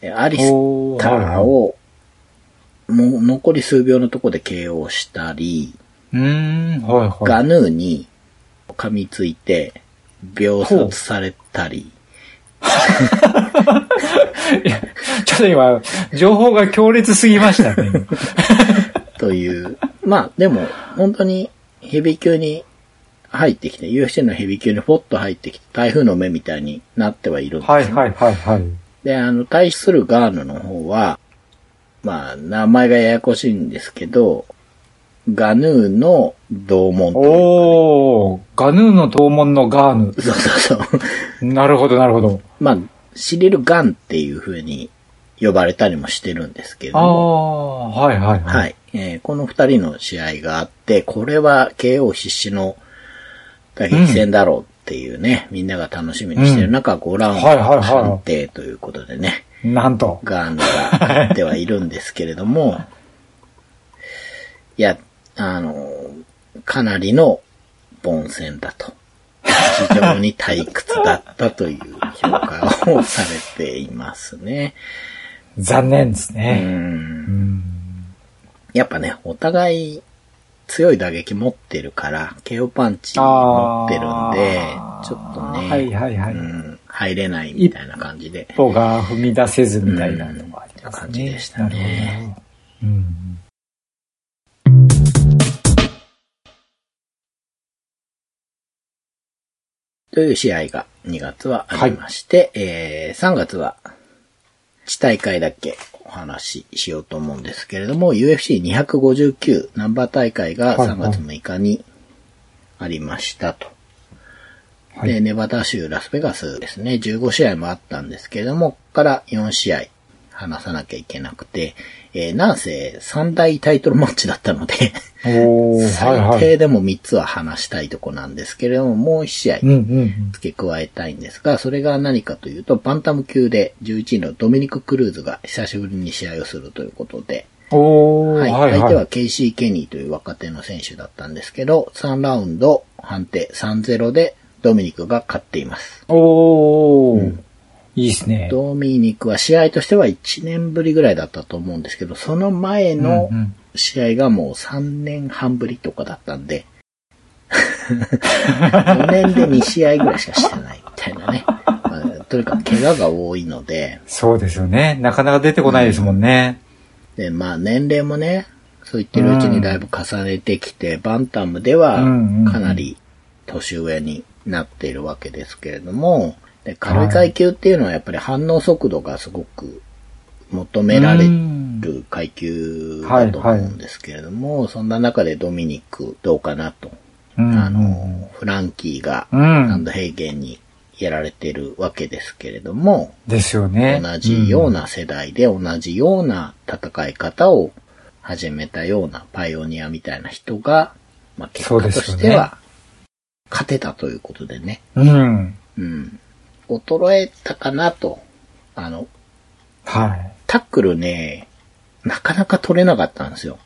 えアリスターを、もう残り数秒のとこで KO したり、うーん、はいはい。ガヌーに噛みついて秒殺されたり、ちょっと今、情報が強烈すぎましたね。という、まあでも本当にヘビー級に入ってきて、UFC のヘビー級にポッと入ってきて、台風の目みたいになってはいるんですよはいはいはいはい。で、あの、対するガーヌの方は、まあ、名前がややこしいんですけど、ガヌーの同門というおー、ガヌーの東門のガーヌ。そうそうそう。なるほどなるほど。まあ、シリル・ガンっていう風に呼ばれたりもしてるんですけれどあも、あ、はいはいはい。はい。えーこの二人の試合があって、これは KO 必至の打撃戦だろうっていうね、みんなが楽しみにしてる中、5ラウンドはいはいはい判定ということでね、なんと。ガンがあってはいるんですけれども、いや、あの、かなりの凡戦だと。非常に退屈だったという評価をされていますね。残念ですう。ね。うんん。やっぱね、お互い強い打撃持ってるから、KO パンチ持ってるんでちょっとね、はいはいはいうん、入れないみたいな感じで、一歩が踏み出せずみたいなのがありますね。うん感じでしたねなるほどうん。という試合が2月はありまして、えー3月は、地大会だけお話ししようと思うんですけれども、UFC259 ナンバー大会がはい3月6日にありましたと。はい。で、ネバダ州ラスベガスですね、15試合もあったんですけれども、ここから4試合話さなきゃいけなくて、えーなんせ3大タイトルマッチだったので、最 はい。低でも3つは話したいとこなんですけれども、もう1試合うんうん付け加えたいんですが、それが何かというと、バンタム級で11位のドミニク・クルーズが久しぶりに試合をするということで、はい、はい相手ははい。ケイシー・ケニーという若手の選手だったんですけど、3ラウンド判定3-0でドミニクが勝っています。おー、いいですね。ドミニクは試合としては1年ぶりぐらいだったと思うんですけど、その前のうんうん試合がもう3年半ぶりとかだったんで、4年で2試合ぐらいしかしてないみたいなね。まあとにかく怪我が多いので、そうですよね。なかなか出てこないですもんね。で、まあ年齢もね、そう言ってるうちにだいぶ重ねてきて、バンタムではうんうんうんかなり年上になっているわけですけれども、で軽い階級っていうのはやっぱり反応速度がすごく求められる階級だと思うんですけれども、そんな中でドミニクどうかなと。うんあの、フランキーがうランん。ドヘイゲンにやられてるわけですけれども、ですよね。同じような世代で同じような戦い方を始めたようなパイオニアみたいな人が、まあ、結果としては勝てたということでね。うん。うん。うん。衰えたかなと。あの、はい。タックルね、なかなか取れなかったんですよ。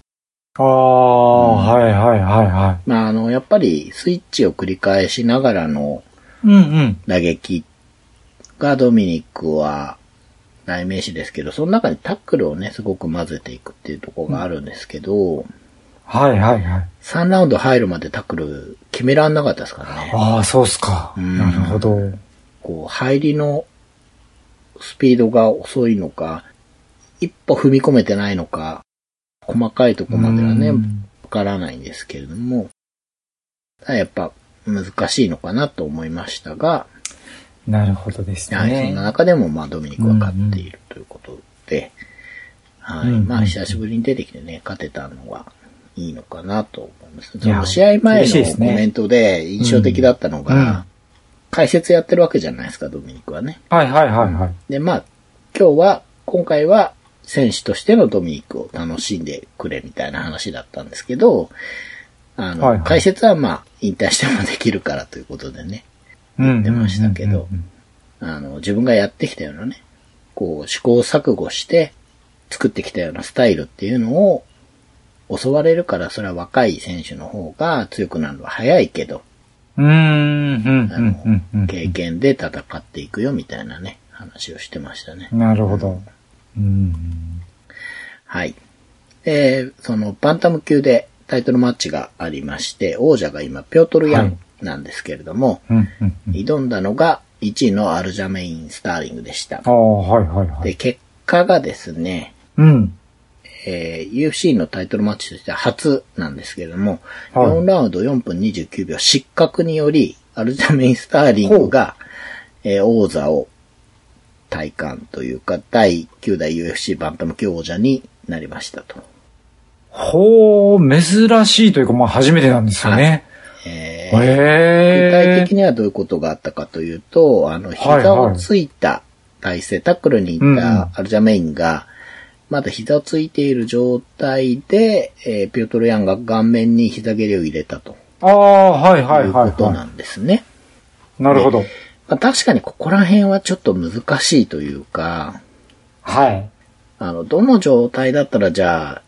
ああ、はいはいはいはまあ、あの、やっぱりスイッチを繰り返しながらのい。うんうん。打撃がドミニクは代名詞ですけど、その中にタックルをね、すごく混ぜていくっていうところがあるんですけど、はいはいはい。3ラウンド入るまでタックル決めらんなかったですからね。ああ、そうっすか。うんなるほど。こう、入りのスピードが遅いのか、一歩踏み込めてないのか、細かいところまではね、わうんからないんですけれども、やっぱ難しいのかなと思いましたが、なるほどですはい、そねんな。中でも、まあ、ドミニクは勝っているということで、はい、うんまあ、久しぶりに出てきてね、勝てたのはいいのかなと思います。その試合前のコメントで印象的だったのが、うんうん解説やってるわけじゃないですか、ドミニクはね。はいはいはいはい。で、まあ、今日は、今回は、選手としてのドミニクを楽しんでくれみたいな話だったんですけど、あの、はいはい解説はまあ、引退してもできるからということでね。言ってましたけどあの、自分がやってきたようなね、こう、試行錯誤して作ってきたようなスタイルっていうのを教われるから、それは若い選手の方が強くなるのは早いけど、うん、うん、うん。経験で戦っていくよみたいなね、話をしてましたね。なるほど。うん。はい。えー、その、バンタム級でタイトルマッチがありまして、王者が今、ピョートル・ヤンなんですけれども、うん、うん、うん。挑んだのが1位のアルジャメイン・スターリングでしたあ。あ、はいはいはで、い。結果がですね、うん。えー UFC のタイトルマッチとしては初なんですけれども、はい4ラウンド4分29秒失格により、アルジャメイン・スターリングが、えー王座を体感というか、第9代 UFC バンタム級王者になりましたと。ほう、珍しいというか、まあ初めてなんですよね。えー具へえ体的。にはどういうことがあったかというと、あの、膝をついた体勢、タックルに行ったアルジャメインが、まだ膝をついている状態で、えーピョートル・ヤンが顔面に膝蹴りを入れたとああ、はいはいいうはいはことなんですね。い。なるほど。まあ、確かにここら辺はちょっと難しいというか、はい。あの、どの状態だったらじゃあ、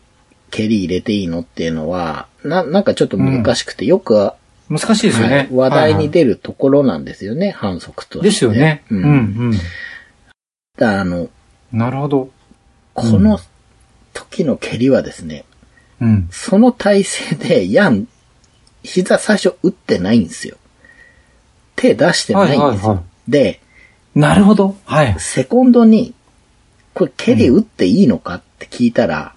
蹴り入れていいのっていうのは、な、なんかちょっと難しくて、よく、は難しいですよね。い話題にはい出るところなんですよね、反則として。はいですよね。う。うんん、うん。だあの、なるほど。この時の蹴りはですね、うん。その体勢で、ヤン、膝最初打ってないんですよ。手出してないんですよ。はいはいはで、なるほど。はい。セコンドに、これ蹴り打っていいのかって聞いたら、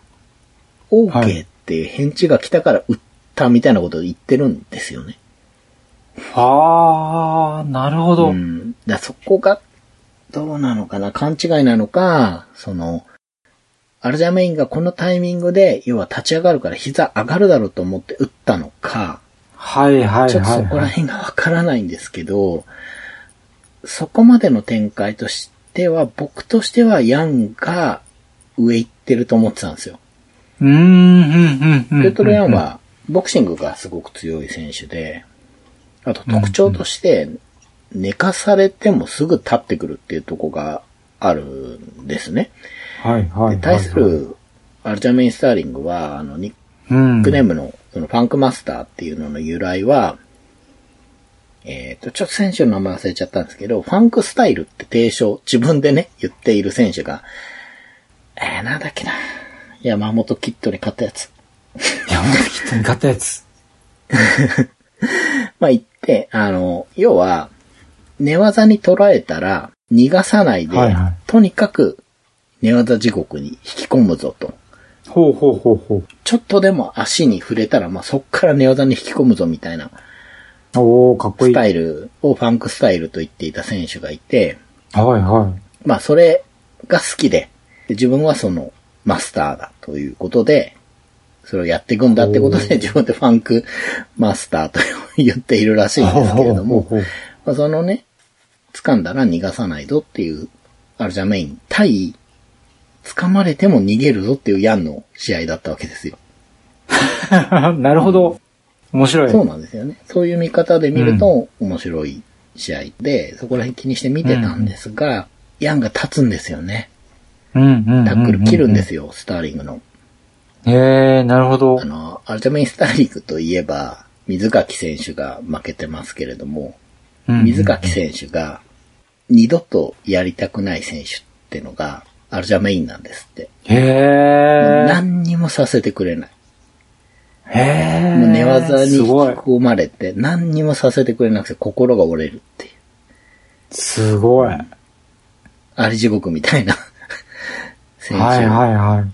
OK って返事が来たから売ったみたいなことを言ってるんですよね。あー、なるほど。うん。だそこが、どうなのかな勘違いなのか、その、アルジャメインがこのタイミングで、要は立ち上がるから膝上がるだろうと思って打ったのか、はいはいちょっとそこらはいはい。辺がわからないんですけど、そこまでの展開としては、僕としてはヤンが上行ってると思ってたんですよ。うーん、うん、うん、うん。ペトロヤンは、ボクシングがすごく強い選手で、あと特徴として、寝かされてもすぐ立ってくるっていうとこがあるんですね。はいはいはい。で対す、る、アルジャメイン・スターリングは、あの、ニッうん。クネームの、そのファンクマスターっていうのの由来は、えっ、と、ちょっと選手の名前忘れちゃったんですけど、ファンクスタイルって提唱、自分でね、言っている選手が、えー、なんだっけな。山本キッドに勝ったやつ。山本キットに買ったやつ。まあ言って、あの、要は、寝技に捉えたら、逃がさないで、はいはいとにかく寝技地獄に引き込むぞと。ほうほうほうほちょっとでも足に触れたら、まあそっから寝技に引き込むぞみたいなう。おー、かっこいい。スタはいイルをファンクスタイルと言っていた選手がいて、はまあそれが好きで、で自分はそのマスターだということで、それをやっていくんだってことで自分でファンクマスターと言っているらしいい。んですけれども、まあ、そのね、掴んだら逃がさないぞっていう、アルジャメイン対、掴まれても逃げるぞっていうヤンの試合だったわけですよ。なるほど。面白い。そうなんですよね。そういう見方で見ると面白い試合で、そこら辺気にして見てたんですが、ヤンが立つんですよね。うんうんうんうん。タックル切るんですよ、スターリングの。へえ、なるほどあ。の、アルジャメインスターリングといえば、水垣選手が負けてますけれども、うん水垣選手が二度とやりたくない選手ってのがアルジャメインなんですって。へえ。何にもさせてくれない。へえ。もう寝技に引き。込まれて何にもさせてくれなくて心が折れるっていう。すごい。はいあり地獄みたいな選手 はいは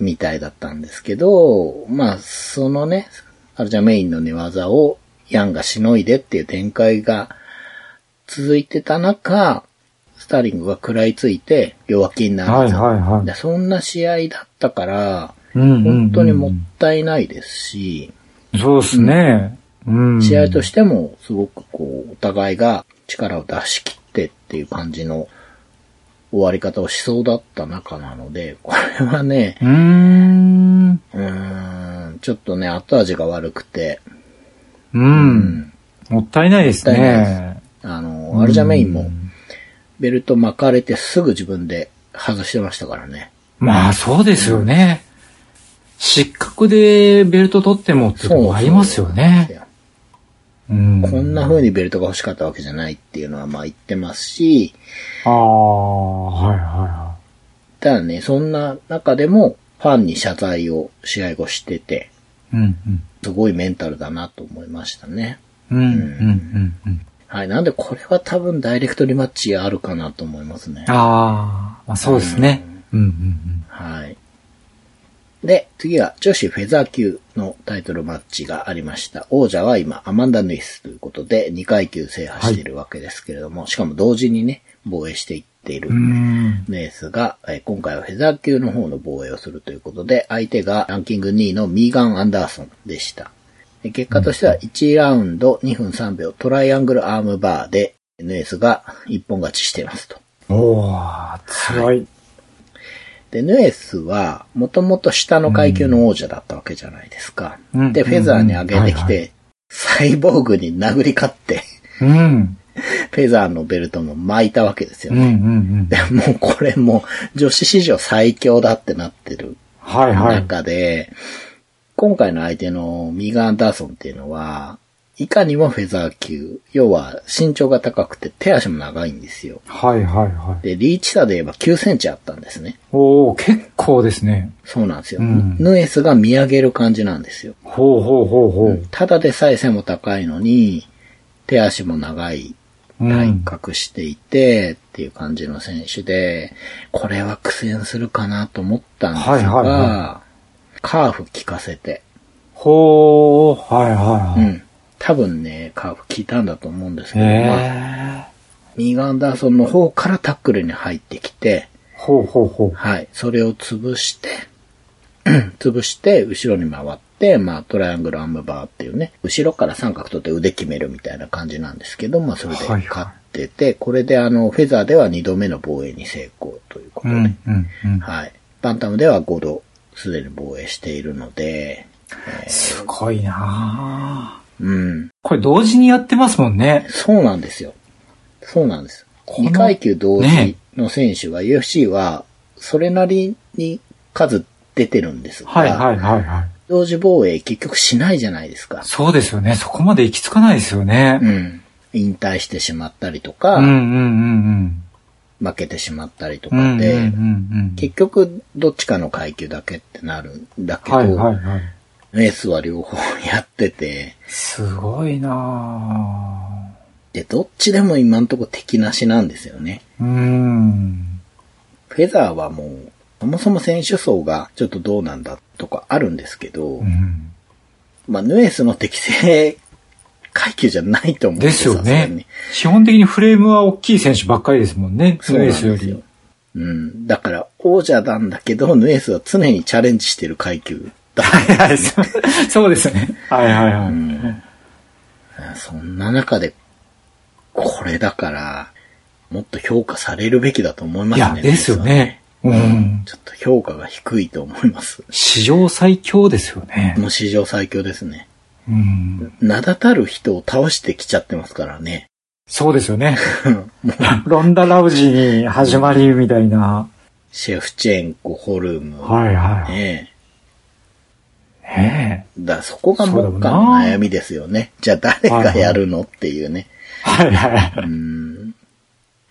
い。みたいだったんですけど、まあ、そのね、アルジャメインの寝技をヤンがしのいでっていう展開が続いてた中、スターリングが食らいついて弱気になるはいはいはいでそんな試合だったから、うんうんうん本当にもったいないですし、そうですね。うん。試合としてもすごくこう、お互いが力を出し切ってっていう感じの終わり方をしそうだった中なので、これはね、うーん。うーん、ちょっとね、後味が悪くて、うん。もったいないですね。あの、アルジャメインも、ベルト巻かれてすぐ自分で外してましたからね。まあそうですよね。失格でベルト取ってもってとこありますよね。うん。こんな風にベルトが欲しかったわけじゃないっていうのはまあ言ってますし、ああ、はいはいはただね、そんな中でもファンに謝罪を試合後してて、い。うんうん。すごいメンタルだなと思いましたね。うんうんうんうん。はい。なんでこれは多分ダイレクトリマッチあるかなと思いますね。ああ、まあそうですね。うんうんはい。で、次は女子フェザー級のタイトルマッチがありました。王者は今、アマンダ・ヌイスということで、2階級制覇しているわけですけれども、しかも同時にね、防衛していっているうん。うん。ヌイスが、えー今回はフェザー級の方の防衛をするということで、相手がランキング2位のミーガン・アンダーソンでした。で結果としては1ラウンド2分3秒トライアングルアームバーで、ヌイスが一本勝ちしていますと。おー、強い。で、ヌエスは、もともと下の階級の王者だったわけじゃないですか。うんで、フェザーに上げてきうんて、サイボーグに殴り勝って、うん。フェザーのベルトも巻いたわけですようんうんうね。ん。でもうこれもう女子史上最強だってなってるはいはい。今回の相手のミーガン・アンダーソンっていうのは、いかにもフェザー級、要は身長が高くて手足も長いんですよ。はいはいはい。で、リーチ差で言えば9センチあったんですね。おー、結構ですね。そうなんですよ。うんヌエスが見上げる感じなんですよ。ほうほうほうほう。ただでさえ背も高いのに、手足も長い、うん体格していて、っていう感じの選手で、これは苦戦するかなと思ったんですが、はいはいはカーフ効かせて、ほー、はいはいはい。うん。多分ね、カーフ効いたんだと思うんですけど、へまあ、ー。ミーガン・ダーソンの方からタックルに入ってきて、ほうほうほう。はい。それを潰して、潰して、後ろに回って、まあ、トライアングルアームバーっていうね、後ろから三角取って腕決めるみたいな感じなんですけど、まあ、それではいはい勝ってて、これであの、フェザーでは2度目の防衛に成功ということで、うん、うん、うん。はい。バンタムでは5度、すでに防衛しているので、すごいなぁうん。これ同時にやってますもんね。そうなんですよ。そうなんです。この2階級同ね時の選手は UFC は、それなりに数出てるんですが、はいはいはいはい。同時防衛結局しないじゃないですか。そうですよね。そこまで行き着かないですよね。うん。引退してしまったりとか、うんうんうん負けてしまったりとかで。結局どっちかの階級だけってなるんだけど、はいはいはい。エースは両方やってて、すごいなで、どっちでも今んとこ敵なしなんですよね。ぁうん。フェザーはもう、そもそも選手層がちょっとどうなんだとかあるんですけど、うん。まあ、ヌエスの適正階級じゃないと思うんですよね。基本的にフレームは大きい選手ばっかりですもんね。ヌエスよですより。。うん。だから、王者なんだけど、ヌエスは常にチャレンジしてる階級だ。はいはい。そうですね。はいはいはい。そんな中で、これだから、もっと評価されるべきだと思いますね。いや、ですよね。う。ん。ちょっと評価が低いと思います。史上最強ですよね。もう史上最強ですね。うん。名だたる人を倒してきちゃってますからね。そうですよね。ロンダ・ラウジに始まりみたいな。シェフチェンコ、ホルム。はいはい。ねねえ。だそこが目下の悩みですよね。じゃあ誰がやるのっていうね。え。はいはい。うん。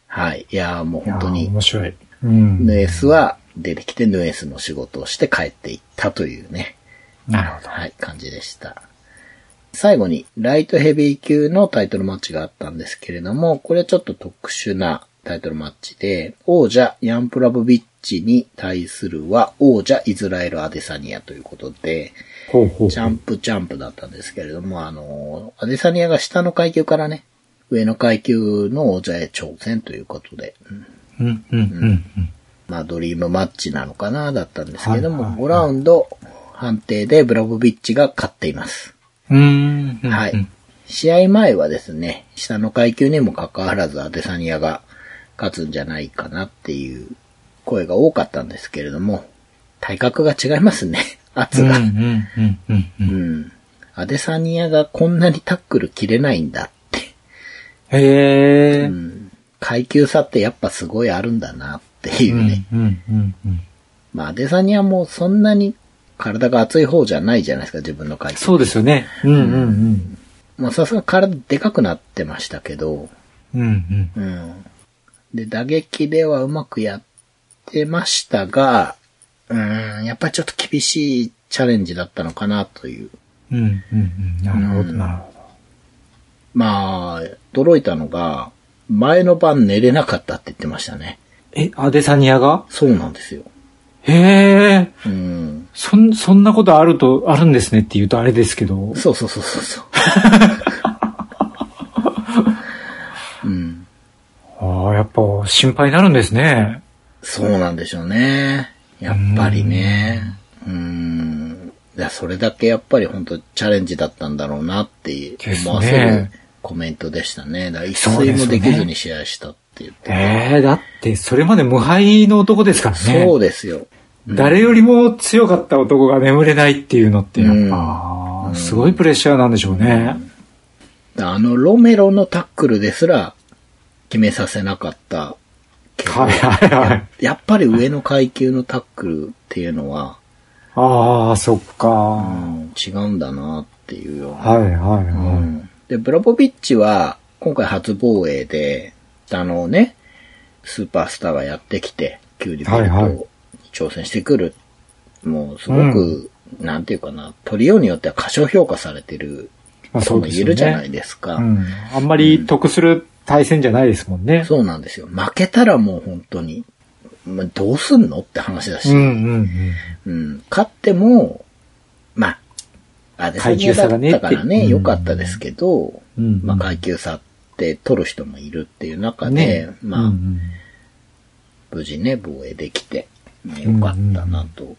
はい。いやーもう本当に、面白い。うん。ヌエスは出てきてヌエスの仕事をして帰っていったというね。なるほど。はい、感じでした。最後に、ライトヘビー級のタイトルマッチがあったんですけれども、これはちょっと特殊なタイトルマッチで、王者ヤンプラブビッチに対するは王者イズラエル・アデサニアということで、ほうほう。ジャンプジャンプだったんですけれども、あの、アデサニアが下の階級からね、上の階級の王者へ挑戦ということで、うんうんうん。まあドリームマッチなのかな、だったんですけども、はいはいはい5ラウンド判定でブラボビッチが勝っています。うーん。うんはい。。試合前はですね、下の階級にもかかわらずアデサニアが勝つんじゃないかなっていう声が多かったんですけれども、体格が違いますね、圧が。うんうん。アデサニアがこんなにタックル切れないんだって。へえ。うん。階級差ってやっぱすごいあるんだなっていうね。うんうんうんうん。まあアデサニアもそんなに体が厚い方じゃないじゃないですか、自分の階級。そうですよね。うんうんまあさすが体でかくなってましたけど、うん。うんうん。うん。で、打撃ではうまくやってましたが、うん、やっぱりちょっと厳しいチャレンジだったのかなという。うんうんうん。なるほど、なるほまあ、驚いたのが、前の晩寝れなかったって言ってましたね。ど。え、アデサニアが？そうなんですよ。へえ。うん。そん、そんなことあると、あるんですねって言うとあれですけど。そうそうそうそうそう。うん。ああ、やっぱ心配になるんですね。そうなんでしょうね。やっぱりね。うん。いや、それだけやっぱり本当チャレンジだったんだろうなって思わせるコメントでしたね。だから一睡もできずに試合したって言って。ええだって、それまで無敗の男ですからね。そうですよ。誰よりも強かった男が眠れないっていうのってやっぱ、すごいプレッシャーなんでしょうね。あのロメロのタックルですら決めさせなかった。はいはいはい。やっぱり上の階級のタックルっていうのは、ああ、そっか。うはん、違うんだなっていうような。いはいはうんで、ブラボビッチは、今回初防衛で、あのね、スーパースターがやってきて、キュウリベルトはいはいに挑戦してくる。もう、すごく、なんていうかな、トリオによっては過小評価されてる人も。いるじゃないですか。うん。あんまり得する対戦じゃないですもんね。そうなんですよ。負けたらもう本当に、まあ、どうすんのって話だし、うんうんうん。うん。勝っても、まあ、あれ階級差がねだったからね、良かったですけど、うんまあ階級差って取る人もいるっていう中で、ねまあ、うんうん無事ね、防衛できて、ね良かったなと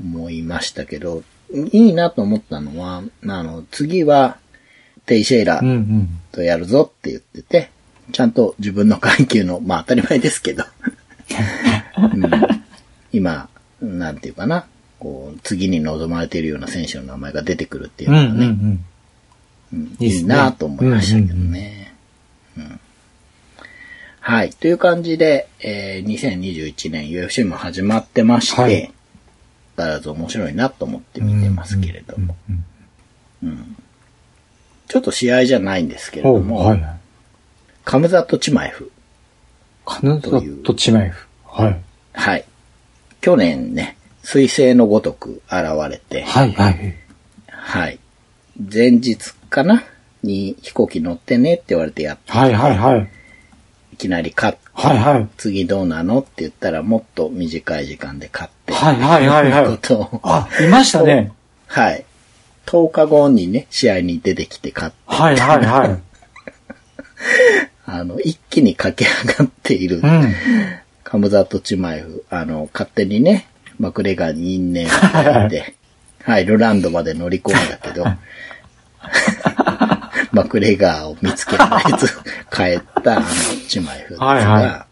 思いましたけど、いいなと思ったのは、あの、次は、テイシェイラうんうん。とやるぞって言ってて、ちゃんと自分の階級の、まあ当たり前ですけど、うん今、なんていうかな、こう、次に望まれているような選手の名前が出てくるっていううんうんうのがね、ん。うんいいなと思いましたけどね。うんはい。という感じで、えー2021年 UFC も始まってまして、はいだからず面白いなと思って見てますけれども、うんちょっと試合じゃないんですけれども、はいはい。カムザット・チマエフ。カヌザットチマエフ。はい。はい。去年ね、彗星のごとく現れて、はいはい。はい。前日かな？に飛行機乗ってねって言われてやって、はいはいはい。いきなり勝って、はいはい。次どうなのって言ったらもっと短い時間で勝って、はいはいはいはいことをあ、いましたね。はい。10日後にね、試合に出てきて勝って、はいはいはい。あの、一気に駆け上がっている、うん。カムザトチマエフ、あの、勝手にね、マクレガーに因縁を抱いて、はい、ルランドまで乗り込んだけど、マクレガーを見つけられず、帰ったあのチマエフが、はいは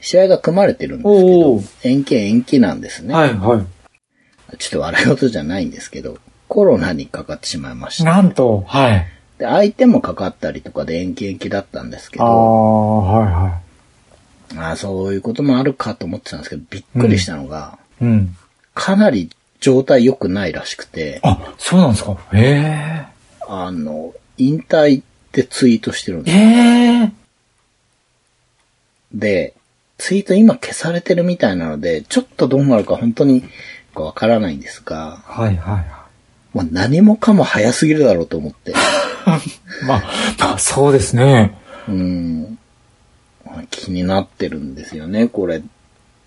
試合が組まれてるんですけど延期延期なんですね。はいはい。ちょっと笑い事じゃないんですけど、コロナにかかってしまいました。なんと、はい。で、相手もかかったりとかで延期延期だったんですけああ、ど、はいはああそういうこともあるかと思ってたんですけど、びっくりしたのが、い。うん。かなり状態良くないらしくて、あ、そうなんですかへあの、引退ってツイートしてるんえ。です。ええ。で、ツイート今消されてるみたいなので、ちょっとどうなるか本当にわからないんですが、はいはいはもう何もかも早すぎるだろうと思って。い。まあ、まあ、そうですね。うん。気になってるんですよね、これ。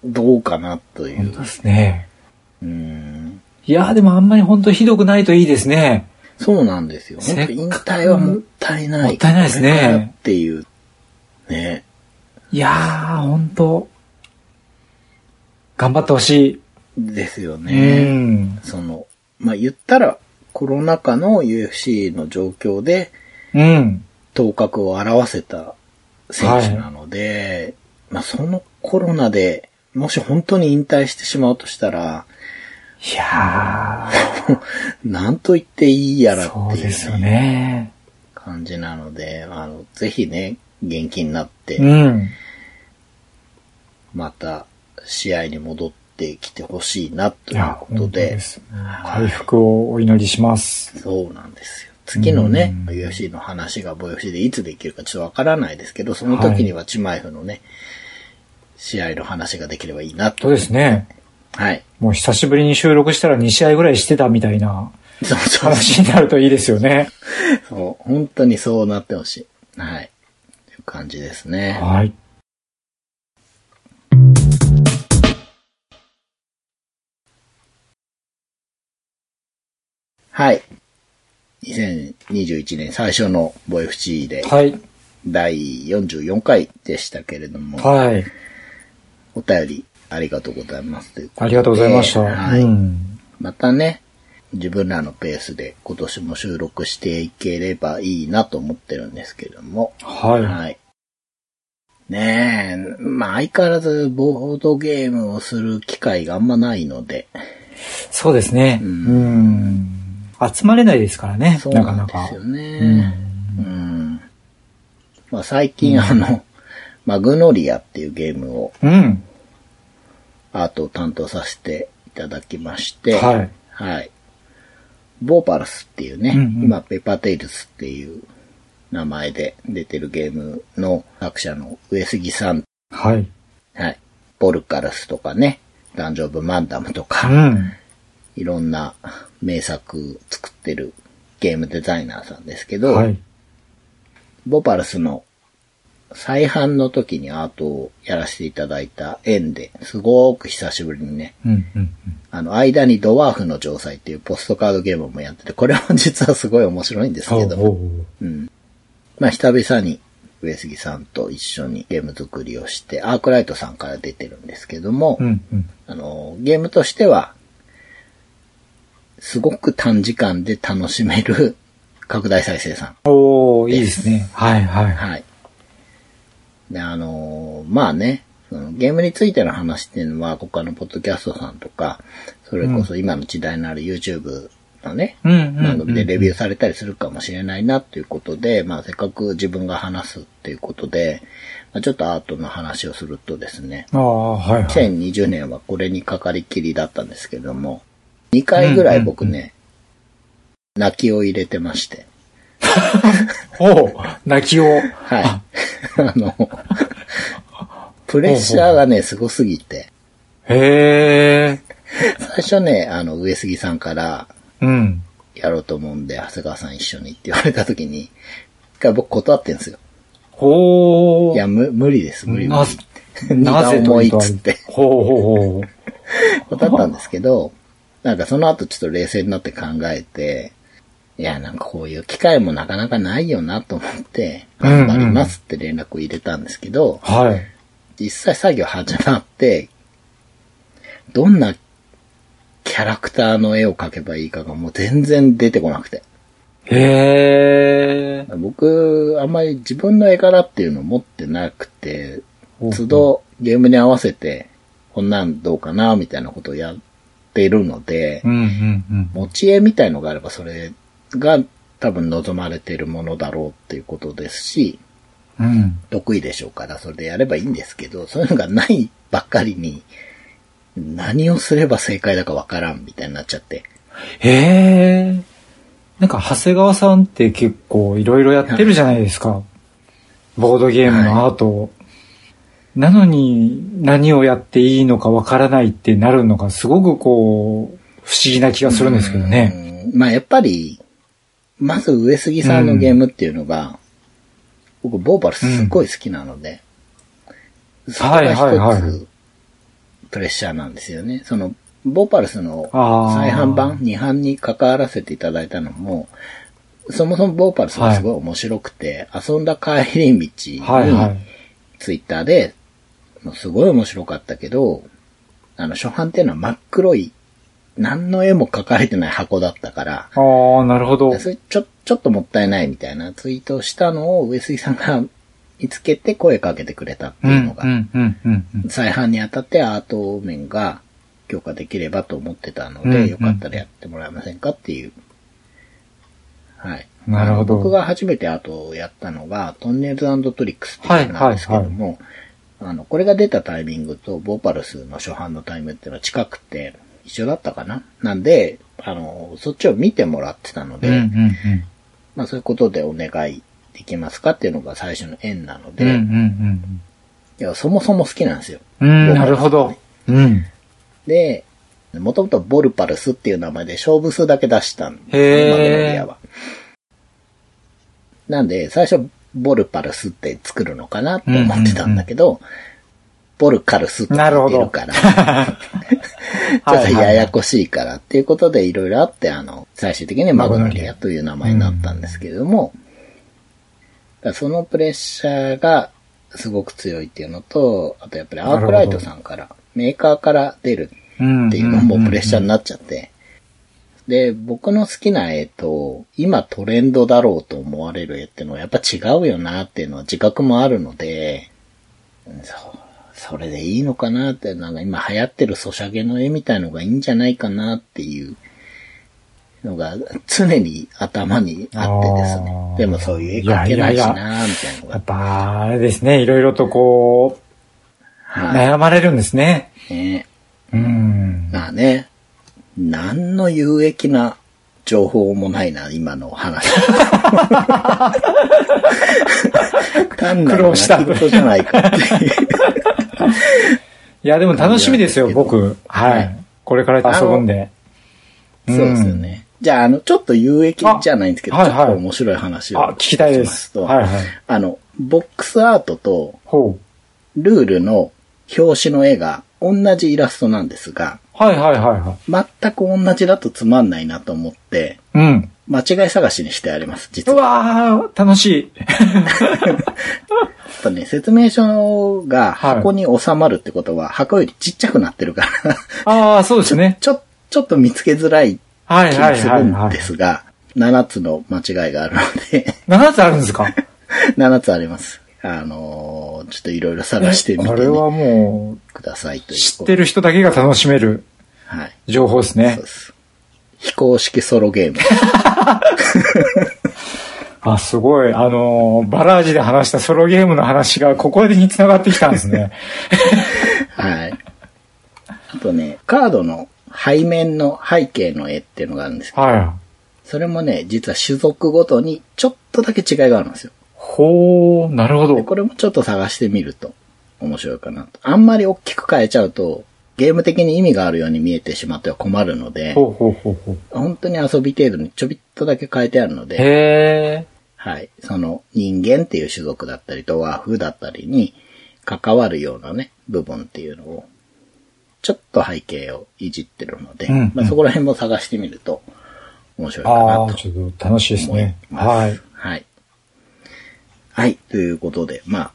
どうかなという本当。ですね。うん。いや、でもあんまり本当ひどくないといいですね。そうなんですよ。本当引退はもったいない。もったいないですねっていう。ね。いやー、本当頑張ってほしですよい。ね。うん。その、まあ、言ったら、コロナ禍の UFC の状況で、うん。頭角を表せた選手なので、まあ、そのコロナで、もし本当に引退してしまうとしたら、いやなんと言っていいやらー、っていう、そうですよね。感じなので、あの、ぜひね、元気になって、うん。また試合に戻ってきてほしいなということで本当で、す。回復をお祈りします。そうなんですよ。次のね、うん UFC の話がボイ FC でいつできるかちょっとわからないですけど、その時にはチマイフのね、試合の話ができればいいなと。そうですね。はい。もう久しぶりに収録したら2試合ぐらいしてたみたいな話になるといいですよね。そう。本当にそうなってほしい。はい。という感じですね。はい。はい。2021年最初のボイ FC で、はい。第44回でしたけれども、はい。お便りありがとうございますということでありがとうございました。はい。うん。またね、自分らのペースで今年も収録していければいいなと思ってるんですけども。はい。はい。ねえ、まあ相変わらずボードゲームをする機会があんまないので、そうですね。ううんん。集まれないですからね。そうなかなかなんです。よね。うん。まあ最近あの、マグノリアっていうゲームをうん。アートを担当させていただきまして、はい。はい。ボーパルスっていうね、うんうん今ペッパーテイルスっていう名前で出てるゲームの作者の上杉さん、はい。はい。ボルカルスとかね、ダンジョブマンダムとうか、ん。いろんな名作作ってるゲームデザイナーさんですけど、はい。ボーパルスの再販の時にアートをやらせていただいた縁で、すごく久しぶりにね、うんうんうん。あの、間にドワーフの城塞っていうポストカードゲームもやってて、これも実はすごい面白いんですけど、ほうほうほううん。まあ、久々に上杉さんと一緒にゲーム作りをして、アークライトさんから出てるんですけども、うんうん。あの、ゲームとしては、すごく短時間で楽しめる拡大再生産。おー、いいですね。はいはい。はい。で、あのまあね、そのゲームについての話っていうのは、他のポッドキャストさんとか、それこそ今の時代のある YouTube のね、うんでレビューされたりするかもしれないなっていうことで、まあせっかく自分が話すっていうことで、まあ、ちょっとアートの話をするとですね、はいはい。2020年はこれにかかりきりだったんですけども、2回ぐらい僕ね、泣きを入れてまして、おう泣きを。はい。あの、プレッシャーがね、すごすぎて、へえ。最初ね、あの、上杉さんからうん。やろうと思うんで、長谷川さん一緒にって言われた時に、一回僕断ってんですよ。ほー。いや、む、無理です、無理無な理。荷が重いっつって。ほうほうほう。断ったんですけど、なんかその後ちょっと冷静になって考えて、いや、なんかこういう機会もなかなかないよなと思って、頑張りますって連絡を入れたんですけど、はい。実際作業始まって、どんなキャラクターの絵を描けばいいかがもう全然出てこなくて。へえ。僕、あんまり自分の絵柄っていうのを持ってなくて、都度ゲームに合わせて、こんなんどうかな、みたいなことをやっているのでう、んうんうん。持ち絵みたいのがあればそれが多分望まれているものだろうっていうことですし、うん。得意でしょうから、それでやればいいんですけど、そういうのがないばっかりに、何をすれば正解だかわからんみたいになっちゃって。へえ。なんか、長谷川さんって結構いろいろやってるじゃないですか。ボードゲームのアートを。なのに、何をやっていいのかわからないってなるのがすごくこう、不思議な気がするんですけどね。うん。まあやっぱり、まず上杉さんのゲームっていうのが、僕、ボーバルすっごい好きなので、そこがはいはいはい。一つ、プレッシャーなんですよね。その、ボーパルスの再販版、2版に関わらせていただいたのも、そもそもボーパルスがすごい面白くて、遊んだ帰り道に、はいはい。ツイッターで、すごい面白かったけど、あの、初版っていうのは真っ黒い、何の絵も描かれてない箱だったから、ああ、なるほど。それちょ、ちょっともったいないみたいなツイートをしたのを上杉さんが見つけて声かけてくれたってうん、いうのが、うん、うん、うんうん。再販にあたってアート面が強化できればと思ってたので、うんよかったらやってもらえませんかっていう。はい。なるほど僕が初めてアートをやったのが、トンネルズトリックスっていうのなんですけども、あの、これが出たタイミングとボーパルスの初版のタイムっていうのは近くて、一緒だったかな？なんで、あの、そっちを見てもらってたので、うん、うん、まあそういうことでお願いできますかっていうのが最初の縁なのうん。で、うん、うん、いや、そもそも好きなんですよ。うん。うん、なるほど。うん。で、もともとボルパルスっていう名前で勝負数だけ出したんで今メロディアは。なんで、最初、ボルパルスって作るのかなって思ってたんだけど、ボルカルスって言ってるから、ちょっとややこしいからっていうことでいろいろあって、あの、最終的にマグノリアという名前になったんですけれども、そのプレッシャーがすごく強いっていうのと、あとやっぱりアークライトさんから、メーカーから出るうん。っていうのもプレッシャーになっちゃって。で、僕の好きな絵と、今トレンドだろうと思われる絵っていうのはやっぱ違うよなっていうのは自覚もあるので、そう、それでいいのかなって、なんか今流行ってるソシャゲの絵みたいのがいいんじゃないかなっていうのが常に頭にあってですねでもそういう絵描けないしなみたいなのが。やっぱ、あれですね。いろいろとこう、は悩まれるんですね。い。ねうん。まあね、何の有益な情報もないな、今の話。単なる泣き言じゃないかっていう。いや、でも楽しみですよ、僕。ははいい。これから遊ぶんで。そうですよね。じゃあ、あの、ちょっと有益じゃないんですけど、ちょっと面白い話をあ、聞きたいですす。と、はいはい。あの、ボックスアートとほルールの表紙の絵が同じイラストなんですが、う。はいはいはいはい。全く同じだとつまんないなと思って、うん。間違い探しにしてあります、実うは。わー、楽しい。やっぱね、説明書が箱に収まるってことは、箱よりちっちゃくなってるから、ああ、そうですね。ちょ、ちょっと見つけづらいはいはい気がするんで。すが、7つの間違いがあるので、7つあるんですか？7つあります。あのーちょっといろいろ探してみて、ね、あれはもくださいとう、いう。知ってる人だけが楽しめるはい。情報ですねそう。です。非公式ソロゲーム。あ、すごい。あのー、バラージで話したソロゲームの話がここに繋がってきたんですね。はい。あとね、カードの背面の背景の絵っていうのがあるんですけど、はそれもね、実は種族ごとにちょっとだけ違いがあるんですよ。い。ほー、なるほでど。これもちょっと探してみると面白いかなと。あんまり大きく変えちゃうと、ゲーム的に意味があるように見えてしまっては困るので、ほうほうほうほう。本当に遊び程度にちょびっとだけ変えてあるので、へはい。その人間っていう種族だったりと和風だったりに関わるようなね、部分っていうのを、ちょっと背景をいじってるので、うんまあ、そこら辺も探してみると面白いー。かなとああ、ちょっと楽しいですね。はい。はい。はい。ということで、まあ、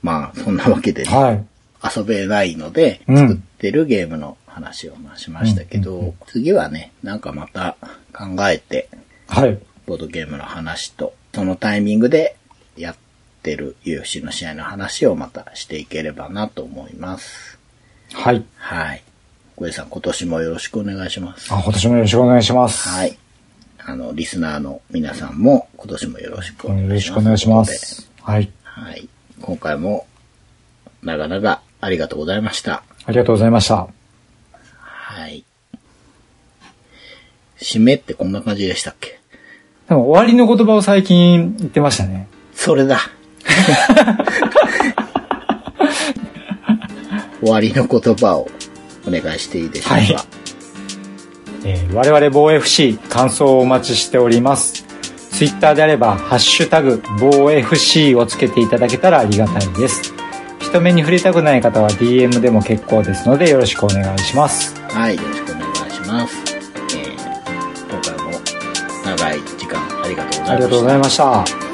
まあ、そんなわけでね、はい。遊べないので、うん作ってるゲームの話をまあしましたけど、うんうん次はね、なんかまた考えて、はい。ボードゲームの話と、そのタイミングでやってる UFC の試合の話をまたしていければなと思います。はい。はい。小江さん、今年もよろしくお願いします。あ、今年もよろしくお願いします。はい。あの、リスナーの皆さんも今年もよろしくお願いします。よろしくお願いします。はい。はい。今回も、長々ありがとうございました。ありがとうございました。はい。締めってこんな感じでしたっけ？でも終わりの言葉を最近言ってましたね。それだ。終わりの言葉をお願いしていいでしょうか？はいえー我々防 FC 感想をお待ちしております。ツイッターであれば、ハッシュタグ、防 FC をつけていただけたらありがたいです。人目に触れたくない方は DM でも結構ですのでよろしくお願いします。はい、よろしくお願いします。えー今回も長い時間ありがとうございました。ありがとうございました。